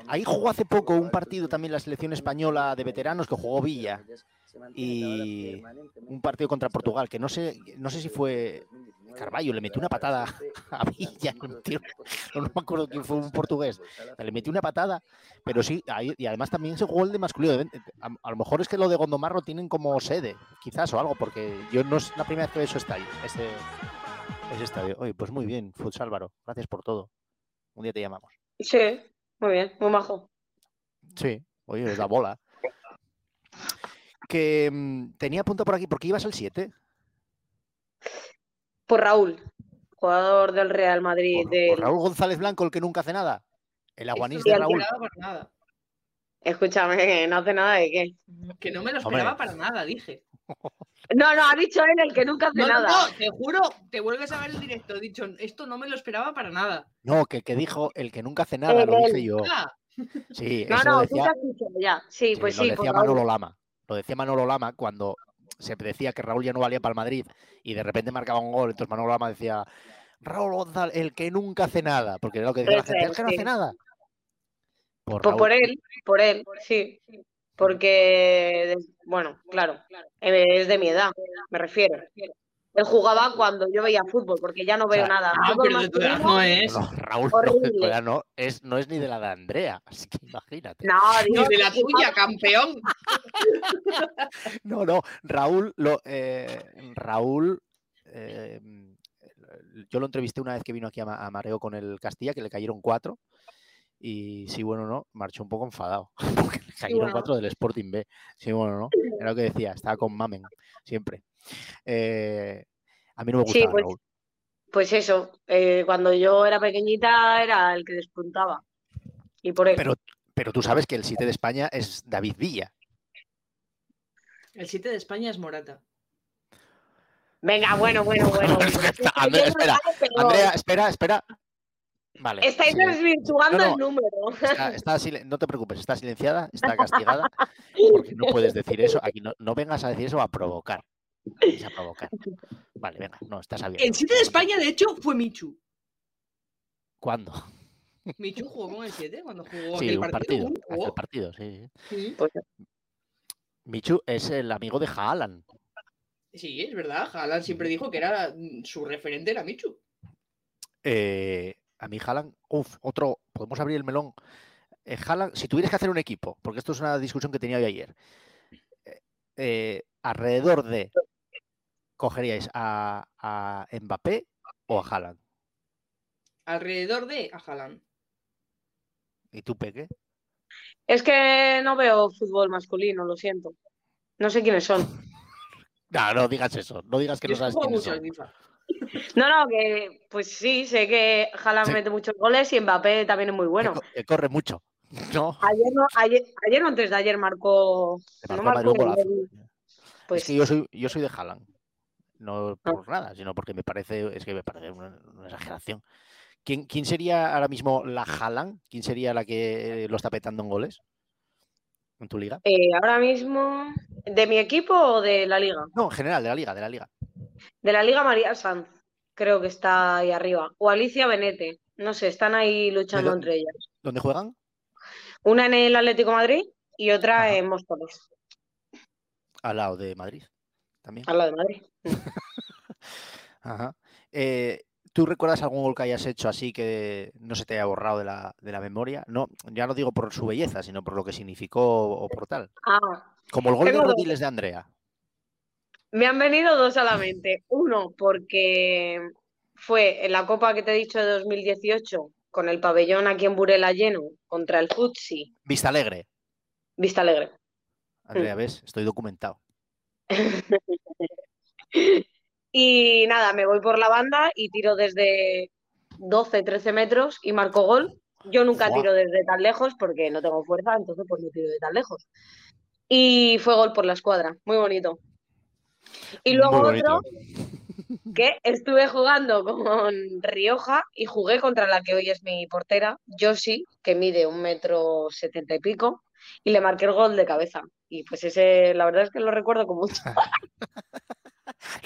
Ahí jugó hace poco un partido también la selección española de veteranos que jugó Villa. Y Un partido contra Portugal, que no sé, no sé si fue Carballo, le metió una patada <laughs> a Villa, un tío, no, me <laughs> acuerdo quién fue un portugués. Le metió una patada, pero sí, ahí- y además también se jugó el de masculino. A, a lo mejor es que lo de Gondomar lo tienen como sede, quizás o algo, porque yo no es la primera vez que veo ese estadio. Ese, ese estadio. Oye, pues muy bien, Futsal Álvaro, gracias por todo. Un día te llamamos. Sí, muy bien, muy majo. Sí, oye, es la bola. Que mm, tenía punto por aquí, porque ibas al 7. Por Raúl, jugador del Real Madrid. Por, del- por Raúl González Blanco, el que nunca hace nada. El aguanís de Raúl. nada. Escúchame, que no hace nada de qué. Que no me lo Hombre. esperaba para nada, dije. <laughs> No, no, ha dicho él el que nunca hace No, nada. no, te juro, te vuelves a ver el directo. He dicho, esto no me lo esperaba para nada. No, que que dijo el que nunca hace nada, El- lo dije el- yo. Ah, Sí, No, eso no, lo tú te has dicho ya. Sí, sí, pues lo sí, decía por Raúl. Manolo Lama. Lo decía Manolo Lama cuando se decía que Raúl ya no valía para el Madrid y de repente marcaba un gol. Entonces Manolo Lama decía, Raúl González, el que nunca hace nada. Porque era lo que decía la gente, el que no hace nada. Por Pues por él, por él, sí. Porque, bueno, claro, es de mi edad, me refiero. Él jugaba cuando yo veía fútbol, porque ya no veo sea, nada. ah, Fútbol pero de tu edad masculino, no es. No, Raúl no, es, no es ni de la de Andrea, <laughs> así que imagínate. No, Ni de la tuya, campeón. <laughs> No, no, Raúl, lo, eh, Raúl, eh, yo lo entrevisté una vez que vino aquí a, Ma- a Mareo con el Castilla, que le cayeron cuatro. Y sí, bueno, no, marchó un poco enfadado. <laughs> Porque le cayeron bueno. cuatro del Sporting B. Sí, bueno, no. Era lo que decía, estaba con Mamen, siempre. Eh, a mí no me Sí, gustaba pues, Raúl. pues eso, eh, cuando yo era pequeñita era el que despuntaba. Y por él. Pero, pero tú sabes que el 7 de España es David Villa. El 7 de España es Morata. Venga, bueno, bueno, <laughs> bueno. Andrea, espera, Andrea, espera, espera. Vale. Estáis desvirtuando No, no. el número. Está, está silen- no te preocupes, está silenciada, está <laughs> castigada, porque no puedes decir eso. Aquí no, no vengas a decir eso a provocar. Es a provocar. <laughs> Vale, venga, no, estás abierto. El 7 de España, de hecho, fue Michu. ¿Cuándo? Michu jugó con el 7 cuando jugó Sí, aquel un partido. partido, sí. sí. Sí. Pues, Michu es el amigo de Haaland. Sí, es verdad. Haaland siempre dijo que era su referente era Michu. Eh, a mí Haaland, uff, otro, podemos abrir el melón. Eh, Haaland, si tuvieras que hacer un equipo, porque esto es una discusión que tenía hoy ayer, eh, eh, alrededor de, ¿cogeríais a, a Mbappé o a Haaland? Alrededor de a Haaland. ¿Y tú, Peque? es que no veo fútbol masculino, lo siento. No sé quiénes son. <laughs> No, no digas eso, no digas que Yo no sabes quiénes son. No, no, que pues sí, sé que Haaland Sí. mete muchos goles y Mbappé también es muy bueno. Que, corre mucho. <laughs> No, Ayer, no, ayer, ayer o antes de ayer marcó. No el- Pues es que yo soy, yo soy de Haaland. No por nada, sino porque me parece, es que me parece una, una exageración. ¿Quién, quién sería ahora mismo la Haaland? ¿Quién sería la que lo está petando en goles? en tu liga? Eh, ahora mismo, ¿de mi equipo o de la liga? No, en general, de la liga, de la liga. De la liga María Sanz, creo que está ahí arriba. O Alicia Benete. No sé, están ahí luchando entre ellas. ¿Dónde juegan? Una en el Atlético de Madrid y otra Ajá. en Móstoles, Al lado de Madrid. También. al lado de Madrid. <laughs> Ajá. Eh, ¿Tú recuerdas algún gol que hayas hecho así que no se te haya borrado de la, de la memoria? No, ya no digo por su belleza, sino por lo que significó o por tal. Ah, Como el gol de. Rodiles de Andrea. me han venido dos a la mente. Uno, porque fue en la Copa que te he dicho de 2018, con el pabellón aquí en Burela lleno, contra el Futsi, Vista Alegre. Vista Alegre. Andrea, ¿ves? Estoy documentado. <laughs> Y nada, me voy por la banda y tiro desde 12, 13 metros y marco gol. Yo nunca tiro desde tan lejos porque no tengo fuerza, entonces pues no tiro de tan lejos. Y fue gol por la escuadra, muy bonito. Y luego bonito. otro que estuve jugando con Rioja y jugué contra la que hoy es mi portera, Josie, que mide un metro setenta y pico, y le marqué el gol de cabeza. Y pues ese, la verdad es que lo recuerdo con mucho. <laughs>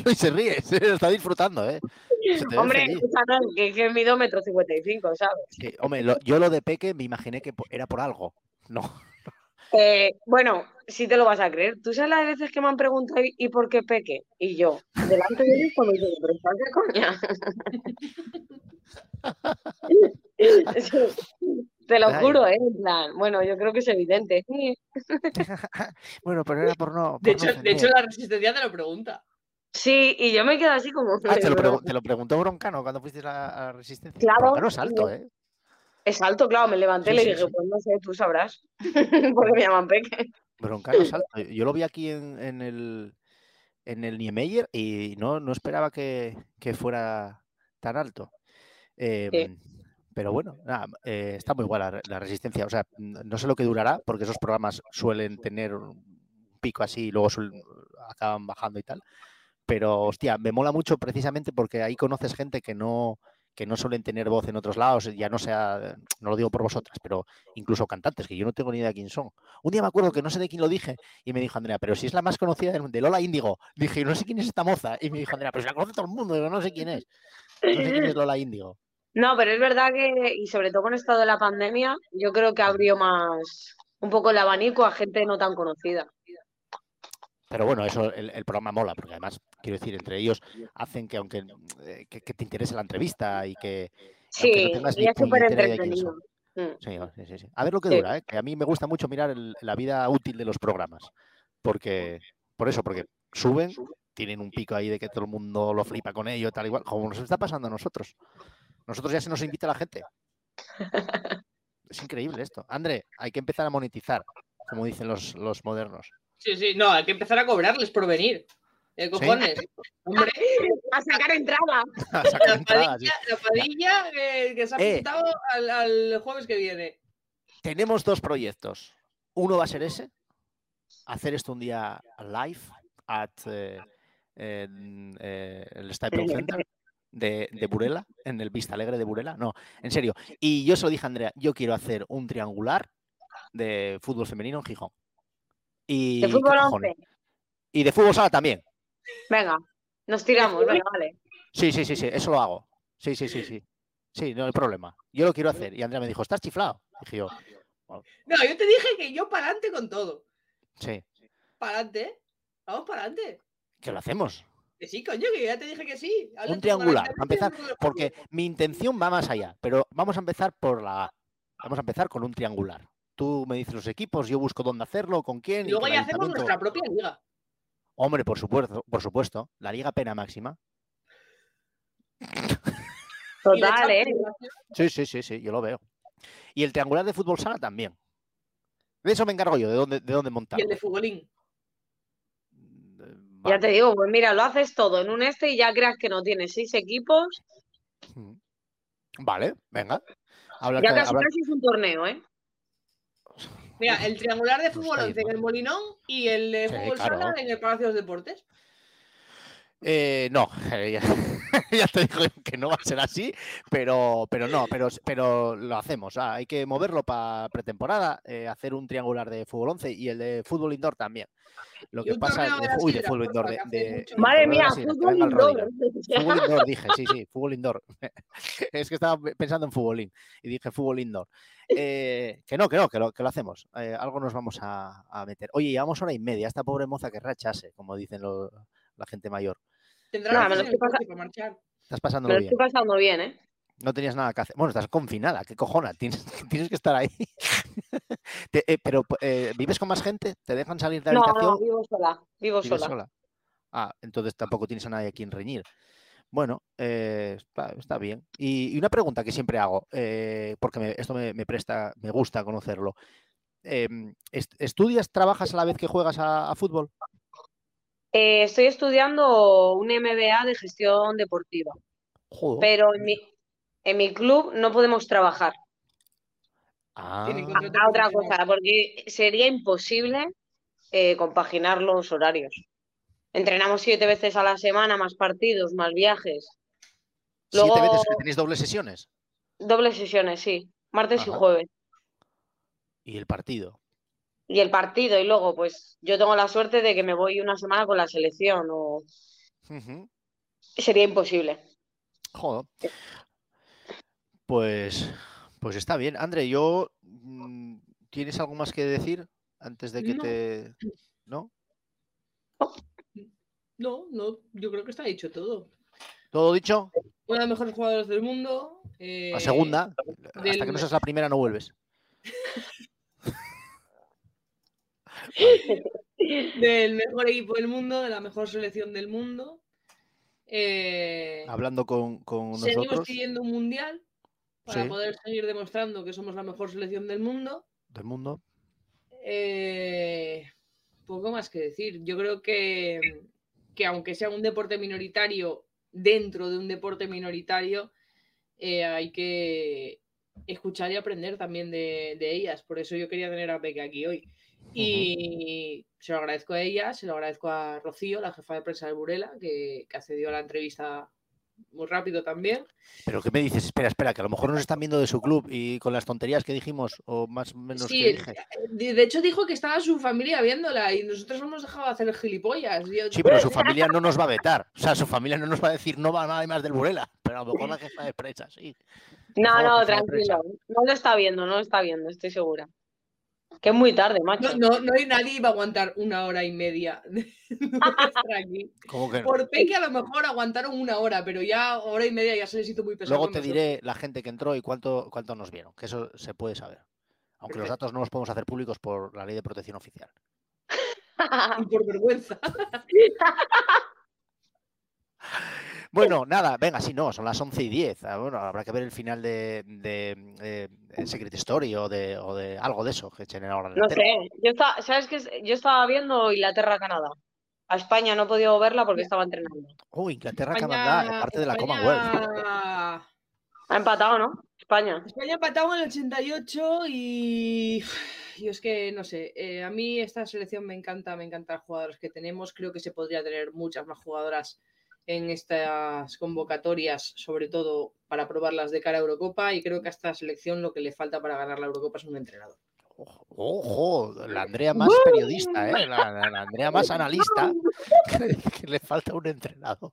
Y se ríe, se lo está disfrutando, ¿eh? Hombre, que, que mido metro cincuenta y cinco, ¿sabes? Sí, hombre, lo- yo lo de Peque me imaginé que era por algo. No. Eh, bueno, si te lo vas a creer. ¿Tú sabes las veces que me han preguntado ¿y por qué peque? Y yo, delante de ellos, cuando digo, pero ¿estás de coña? <laughs> <laughs> Sí, te lo Ay. juro, ¿eh? En plan, bueno, yo creo que es evidente. <laughs> Bueno, pero era por no. De no hecho, de hecho, la resistencia te lo pregunta. Sí, y yo me quedo así como... Ah, te lo, te preguntó Broncano cuando fuiste a la, a Resistencia. Claro, Broncano es alto, ¿eh? Es alto, claro, me levanté y Sí, le sí, dije, sí. pues no sé, tú sabrás, <laughs> porque me llaman peque. Broncano es alto. Yo lo vi aquí en, en el, en el Niemeyer y no, no esperaba que, que fuera tan alto. Em, Pero bueno, nada, eh, está muy igual la, la resistencia. O sea, no sé lo que durará, porque esos programas suelen tener un pico así y luego suelen- acaban bajando y tal. Pero, hostia, me mola mucho precisamente porque ahí conoces gente que no, que no suelen tener voz en otros lados, ya no sea, no lo digo por vosotras, pero incluso cantantes, que yo no tengo ni idea de quién son. Un día me acuerdo que no sé de quién lo dije y me dijo Andrea, pero si es la más conocida del- de Lola Índigo. Dije, no sé quién es esta moza. Y me dijo Andrea, pero si la conoce todo el mundo. Digo, no sé quién es. <laughs> No sé quién es Lola Índigo. No, pero es verdad que, y sobre todo con esto de la pandemia, yo creo que abrió más un poco el abanico a gente no tan conocida. Pero bueno, eso el, el programa mola, porque además, quiero decir, entre ellos hacen que aunque eh, que, que te interese la entrevista y que, Sí, no tengas y es súper entretenido. Mm. Sí, oh, sí, sí, sí. A ver lo que dura, ¿eh? que a mí me gusta mucho mirar el- la vida útil de los programas. Porque, por eso, porque suben, tienen un pico ahí de que todo el mundo lo flipa con ello, tal igual, como nos está pasando a nosotros. Nosotros ya se nos invita a la gente. <laughs> Es increíble esto. André, hay que empezar a monetizar, como dicen los, los modernos. Sí, sí, no, hay que empezar a cobrarles por venir. ¿Qué cojones? Hombre, <laughs> A sacar entrada. <laughs> A sacar la sí. padilla, la padilla que, que se ha Eh. pintado al, al jueves que viene. Tenemos dos proyectos. Uno va a ser ese, hacer esto un día live at eh, en, eh, el Staples Center de, de Burela, en el Vista Alegre de Burela. No, en serio. Y yo se lo dije a Andrea, yo quiero hacer un triangular de fútbol femenino en Gijón. Y, De ¿qué fútbol cojones? 11. Y de fútbol sala también. Venga, nos tiramos, venga, vale. Sí, sí, sí, sí, eso lo hago. Sí, sí, sí, sí. Sí, no hay problema. Yo lo quiero hacer. Y Andrea me dijo, ¿estás chiflado? Dije yo, No, yo te dije que yo para adelante con todo. sí, Para adelante. Vamos para adelante. que lo hacemos. Que sí, coño, que ya te dije que sí. Habla Un triangular, para empezar, Porque mi intención va más allá, pero vamos a empezar por la A. Vamos a empezar con un triangular. Tú me dices los equipos, yo busco dónde hacerlo, con quién. Y luego ya hacemos nuestra propia liga. Hombre, por supuesto, por supuesto. La liga pena máxima. <laughs> Y Total, ¿eh? Sí, sí, sí, sí, yo lo veo. Y el triangular de fútbol sala también. De eso me encargo yo, de dónde, de dónde Y montar. el de futbolín. Ya te digo, pues mira, lo haces todo en un este y ya creas que no tienes seis equipos, Vale, venga. Ya que- casi es un torneo, ¿eh? Mira, el triangular de fútbol está 11 en el Molinón y el de Sí, fútbol claro. sala en el Palacio de los Deportes. Eh, no, eh, <laughs> ya- te digo que no va a ser así, pero, pero no, pero, pero lo hacemos. ah, hay que moverlo para pretemporada, eh, hacer un triangular de fútbol 11 y el de fútbol indoor también. Lo que pasa es uy, de fútbol indoor, de, Madre de mía, fútbol indoor. Fútbol indoor, dije, sí, sí, <laughs> fútbol indoor. <laughs> es que estaba pensando en futbolín y dije fútbol indoor. Eh, que no, que no, que lo, que lo hacemos. Eh, algo nos vamos a, a meter. Oye, llevamos hora y media. Esta pobre moza que rachase, como dicen la gente mayor. Tendrá Nada, que me lo para marchar. Estás Me lo bien. estoy pasando bien, ¿eh? No tenías nada que hacer. Bueno, estás confinada, qué cojona, tienes, <laughs> tienes que estar ahí. <laughs> Te- eh, pero, eh, ¿vives con más gente? ¿Te dejan salir de No, habitación? no, vivo sola. Vivo ¿Vives sola. sola? Ah, entonces tampoco tienes a nadie a quien reñir. Bueno, eh, está, está bien. Y, y una pregunta que siempre hago, eh, porque me- esto me, me presta, me gusta conocerlo. Em, est- ¿Estudias, trabajas a la vez que juegas a, a fútbol? Eh, estoy estudiando un MBA de gestión deportiva, Joder. pero en mi, en mi club no podemos trabajar. Ah, contrato A otra cosa, porque sería imposible eh, compaginar los horarios. Entrenamos siete veces a la semana, más partidos, más viajes. siete veces que tenéis dobles sesiones. dobles sesiones, sí, martes y jueves. Y el partido. Y el partido, y luego, pues yo tengo la suerte de que me voy una semana con la selección, o sería imposible. Joder. Pues, pues está bien. André, yo mm, ¿tienes algo más que decir antes de que No. te. ¿No? No, no, yo creo que está dicho todo. ¿Todo dicho? Uno de los mejores jugadores del mundo. La eh, segunda. Hasta que no seas la primera, no vuelves. <laughs> <laughs> del mejor equipo del mundo, de la mejor selección del mundo. Eh, Hablando con, con seguimos nosotros pidiendo un mundial para Sí. poder seguir demostrando que somos la mejor selección del mundo. del mundo. Eh, poco más que decir. Yo creo que, que aunque sea un deporte minoritario, dentro de un deporte minoritario, eh, hay que escuchar y aprender también de, de ellas. Por eso yo quería tener a Peque aquí hoy. Y se lo agradezco a ella, se lo agradezco a Rocío, la jefa de prensa de Burela, que, que accedió a la entrevista muy rápido también. Pero ¿qué me dices? Espera, espera, que a lo mejor nos están viendo de su club y con las tonterías que dijimos, o más o menos Sí, que dije. de hecho dicho que estaba su familia viéndola y nosotros no hemos dejado de hacer gilipollas. Yo- Sí, pero <laughs> su familia no nos va a vetar. O sea, su familia no nos va a decir no va nada más del Burela. Pero a lo mejor la jefa de prensa, sí. No, favor, no, tranquilo. No lo está viendo, no lo está viendo, estoy segura. Que es muy tarde, macho. No, no, no hay nadie va a aguantar una hora y media de estar aquí. ¿Cómo que no? Por Peque a lo mejor aguantaron una hora, pero ya hora y media ya se les hizo muy pesado. Luego te diré la gente que entró y cuánto, cuánto nos vieron, que eso se puede saber. Aunque los datos no los podemos hacer públicos por la ley de protección oficial. <laughs> Y por vergüenza. <laughs> Bueno, nada, venga, si no, son las 11 y 10. Ah, Bueno, habrá que ver el final de, de, eh, Secret Story o de, o de algo de eso que echen ahora No sé, yo estaba, ¿sabes qué? Yo estaba viendo Inglaterra-Canadá. A España no he podido verla porque estaba entrenando. Oh, Inglaterra, España- Canadá, parte de la Commonwealth. España- Ha empatado, ¿no? España. España empatado en el 88 y yo es que no sé, eh, a mí esta selección me encanta, me encantan los jugadores que tenemos, creo que se podría tener muchas más jugadoras en estas convocatorias, sobre todo para probarlas de cara a Eurocopa y creo que a esta selección lo que le falta para ganar la Eurocopa es un entrenador. Ojo, ojo, la Andrea más periodista, ¿eh? la, la- la Andrea más analista, <laughs> que, que le falta un entrenador.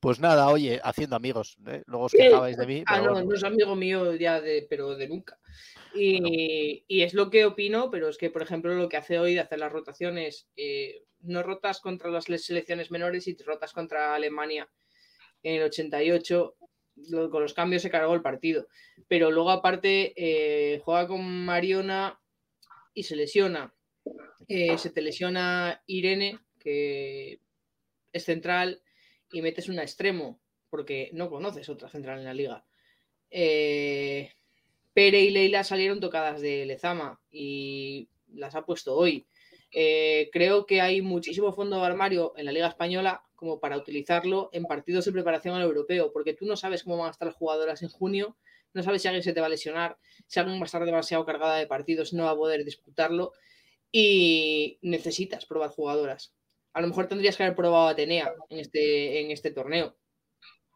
Pues nada, oye, haciendo amigos, ¿eh? luego os quejabais de mí. Ah, no, bueno. no es amigo mío ya de, pero de nunca. Y, y es lo que opino, pero es que, por ejemplo, lo que hace hoy de hacer las rotaciones, eh, no rotas contra las le- selecciones menores y rotas contra Alemania en el 88. lo- con los cambios se cargó el partido. Pero luego, aparte, eh, juega con Mariona y se lesiona. Eh, se te lesiona Irene, que es central, y metes una extremo, porque no conoces otra central en la liga. Eh, Pere y Leila salieron tocadas de Lezama y las ha puesto hoy. Eh, creo que hay muchísimo fondo de armario en la Liga Española como para utilizarlo en partidos de preparación al europeo, porque tú no sabes cómo van a estar las jugadoras en junio, no sabes si alguien se te va a lesionar, si alguien va a estar demasiado cargada de partidos, no va a poder disputarlo y necesitas probar jugadoras. A lo mejor tendrías que haber probado a Atenea en este, en este torneo.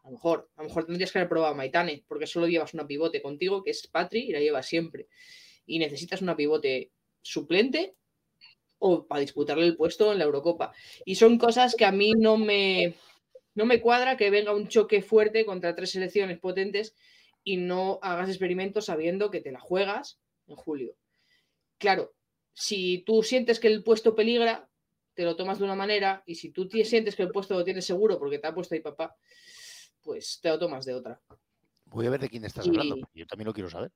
A lo mejor, a lo mejor tendrías que haber probado a Maitane, porque solo llevas una pivote contigo, que es Patri, y la llevas siempre. Y necesitas una pivote suplente o para disputarle el puesto en la Eurocopa. Y son cosas que a mí no me, no me cuadra que venga un choque fuerte contra tres selecciones potentes y no hagas experimentos sabiendo que te la juegas en julio. Claro, si tú sientes que el puesto peligra, te lo tomas de una manera y si tú sientes que el puesto lo tienes seguro porque te ha puesto ahí papá, pues te lo tomas de otra. Voy a ver de quién estás hablando, Y- porque yo también lo quiero saber.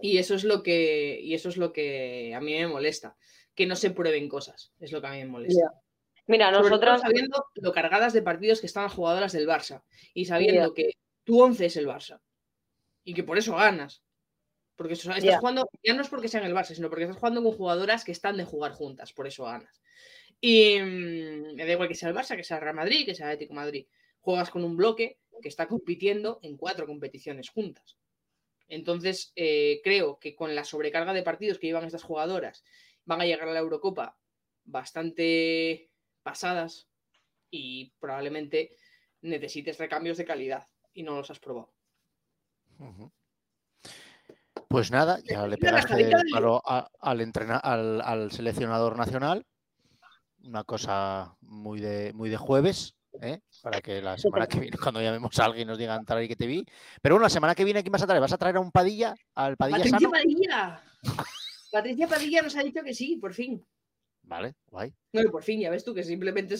Y eso es lo que y eso es lo que a mí me molesta, que no se prueben cosas, es lo que a mí me molesta. Mira, Sobre nosotras. sabiendo lo cargadas de partidos que están las jugadoras del Barça y sabiendo que tu 11 es el Barça y que por eso ganas. Porque eso- estás Ya. jugando, ya no es porque sean el Barça, sino porque estás jugando con jugadoras que están de jugar juntas, por eso ganas. Y mm, me da igual que sea el Barça, que sea el Real Madrid, que sea el Atlético Madrid. Juegas con un bloque que está compitiendo en cuatro competiciones juntas. Entonces, eh, creo que con la sobrecarga de partidos que llevan estas jugadoras, van a llegar a la Eurocopa bastante pasadas y probablemente necesites recambios de calidad y no los has probado. Pues nada, ya le pegaste el palo a- al, al, al seleccionador nacional. Una cosa muy de, muy de jueves, ¿eh? para que la semana que viene, <laughs> cuando llamemos a alguien, nos digan tal y que te vi. Pero bueno, la semana que viene, ¿quién vas a traer? ¿Vas a traer a un Padilla? ¿Al Padilla Patricia Sano? Padilla. <laughs> Patricia Padilla nos ha dicho que sí, por fin. Vale, guay. No, y por fin, ya ves tú que simplemente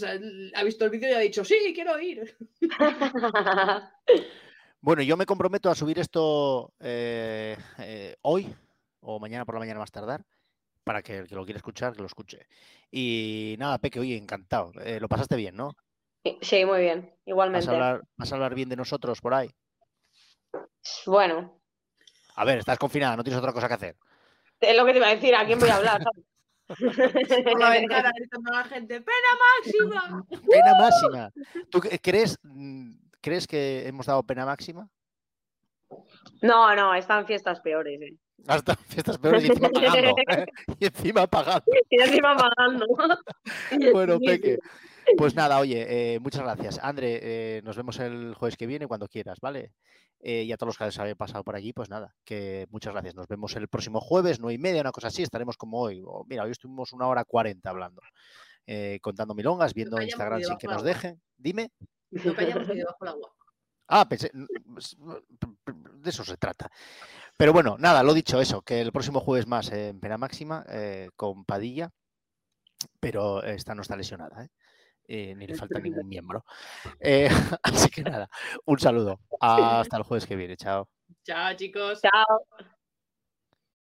ha, visto el vídeo y ha dicho, sí, quiero ir. <laughs> Bueno, yo me comprometo a subir esto eh, eh, hoy o mañana por la mañana más tardar para que el que lo quiera escuchar, que lo escuche. Y nada, Peque, oye, encantado. Eh, lo pasaste bien, ¿no? Sí, muy bien, ¿Vas igualmente. a, hablar, vas a hablar bien de nosotros por ahí? Bueno, A ver, estás confinada, no tienes otra cosa que hacer. Es lo que te iba a decir, ¿a quién voy a hablar? <laughs> Por la ventana <laughs> gritando a la gente, ¡pena máxima! Pena máxima. ¿Tú cre- crees, mm, crees que hemos dado pena máxima? No, no, están fiestas peores. ¿eh? Hasta fiestas peores y encima pagando. <laughs> ¿eh? Y encima pagando. Y encima pagando. Bueno, Peque. Pues nada, oye, eh, muchas gracias. André, eh, nos vemos el jueves que viene cuando quieras, ¿vale? Eh, y a todos los que os habéis pasado por allí, pues nada, que muchas gracias. Nos vemos el próximo jueves, nueve y media, una cosa así, estaremos como hoy. O, mira, hoy estuvimos una hora cuarenta hablando, contando milongas, viendo Instagram sin que nos dejen. Dime. No callamos ni debajo del agua. Ah, pensé, de eso se trata. Pero bueno, nada, lo dicho, eso, que el próximo jueves más en pena máxima con Padilla, pero esta no está lesionada, ¿eh? Eh, ni le falta ningún miembro. Eh, <laughs> así que nada, un saludo. <laughs> Hasta el jueves que viene, chao. Chao, chicos. Chao.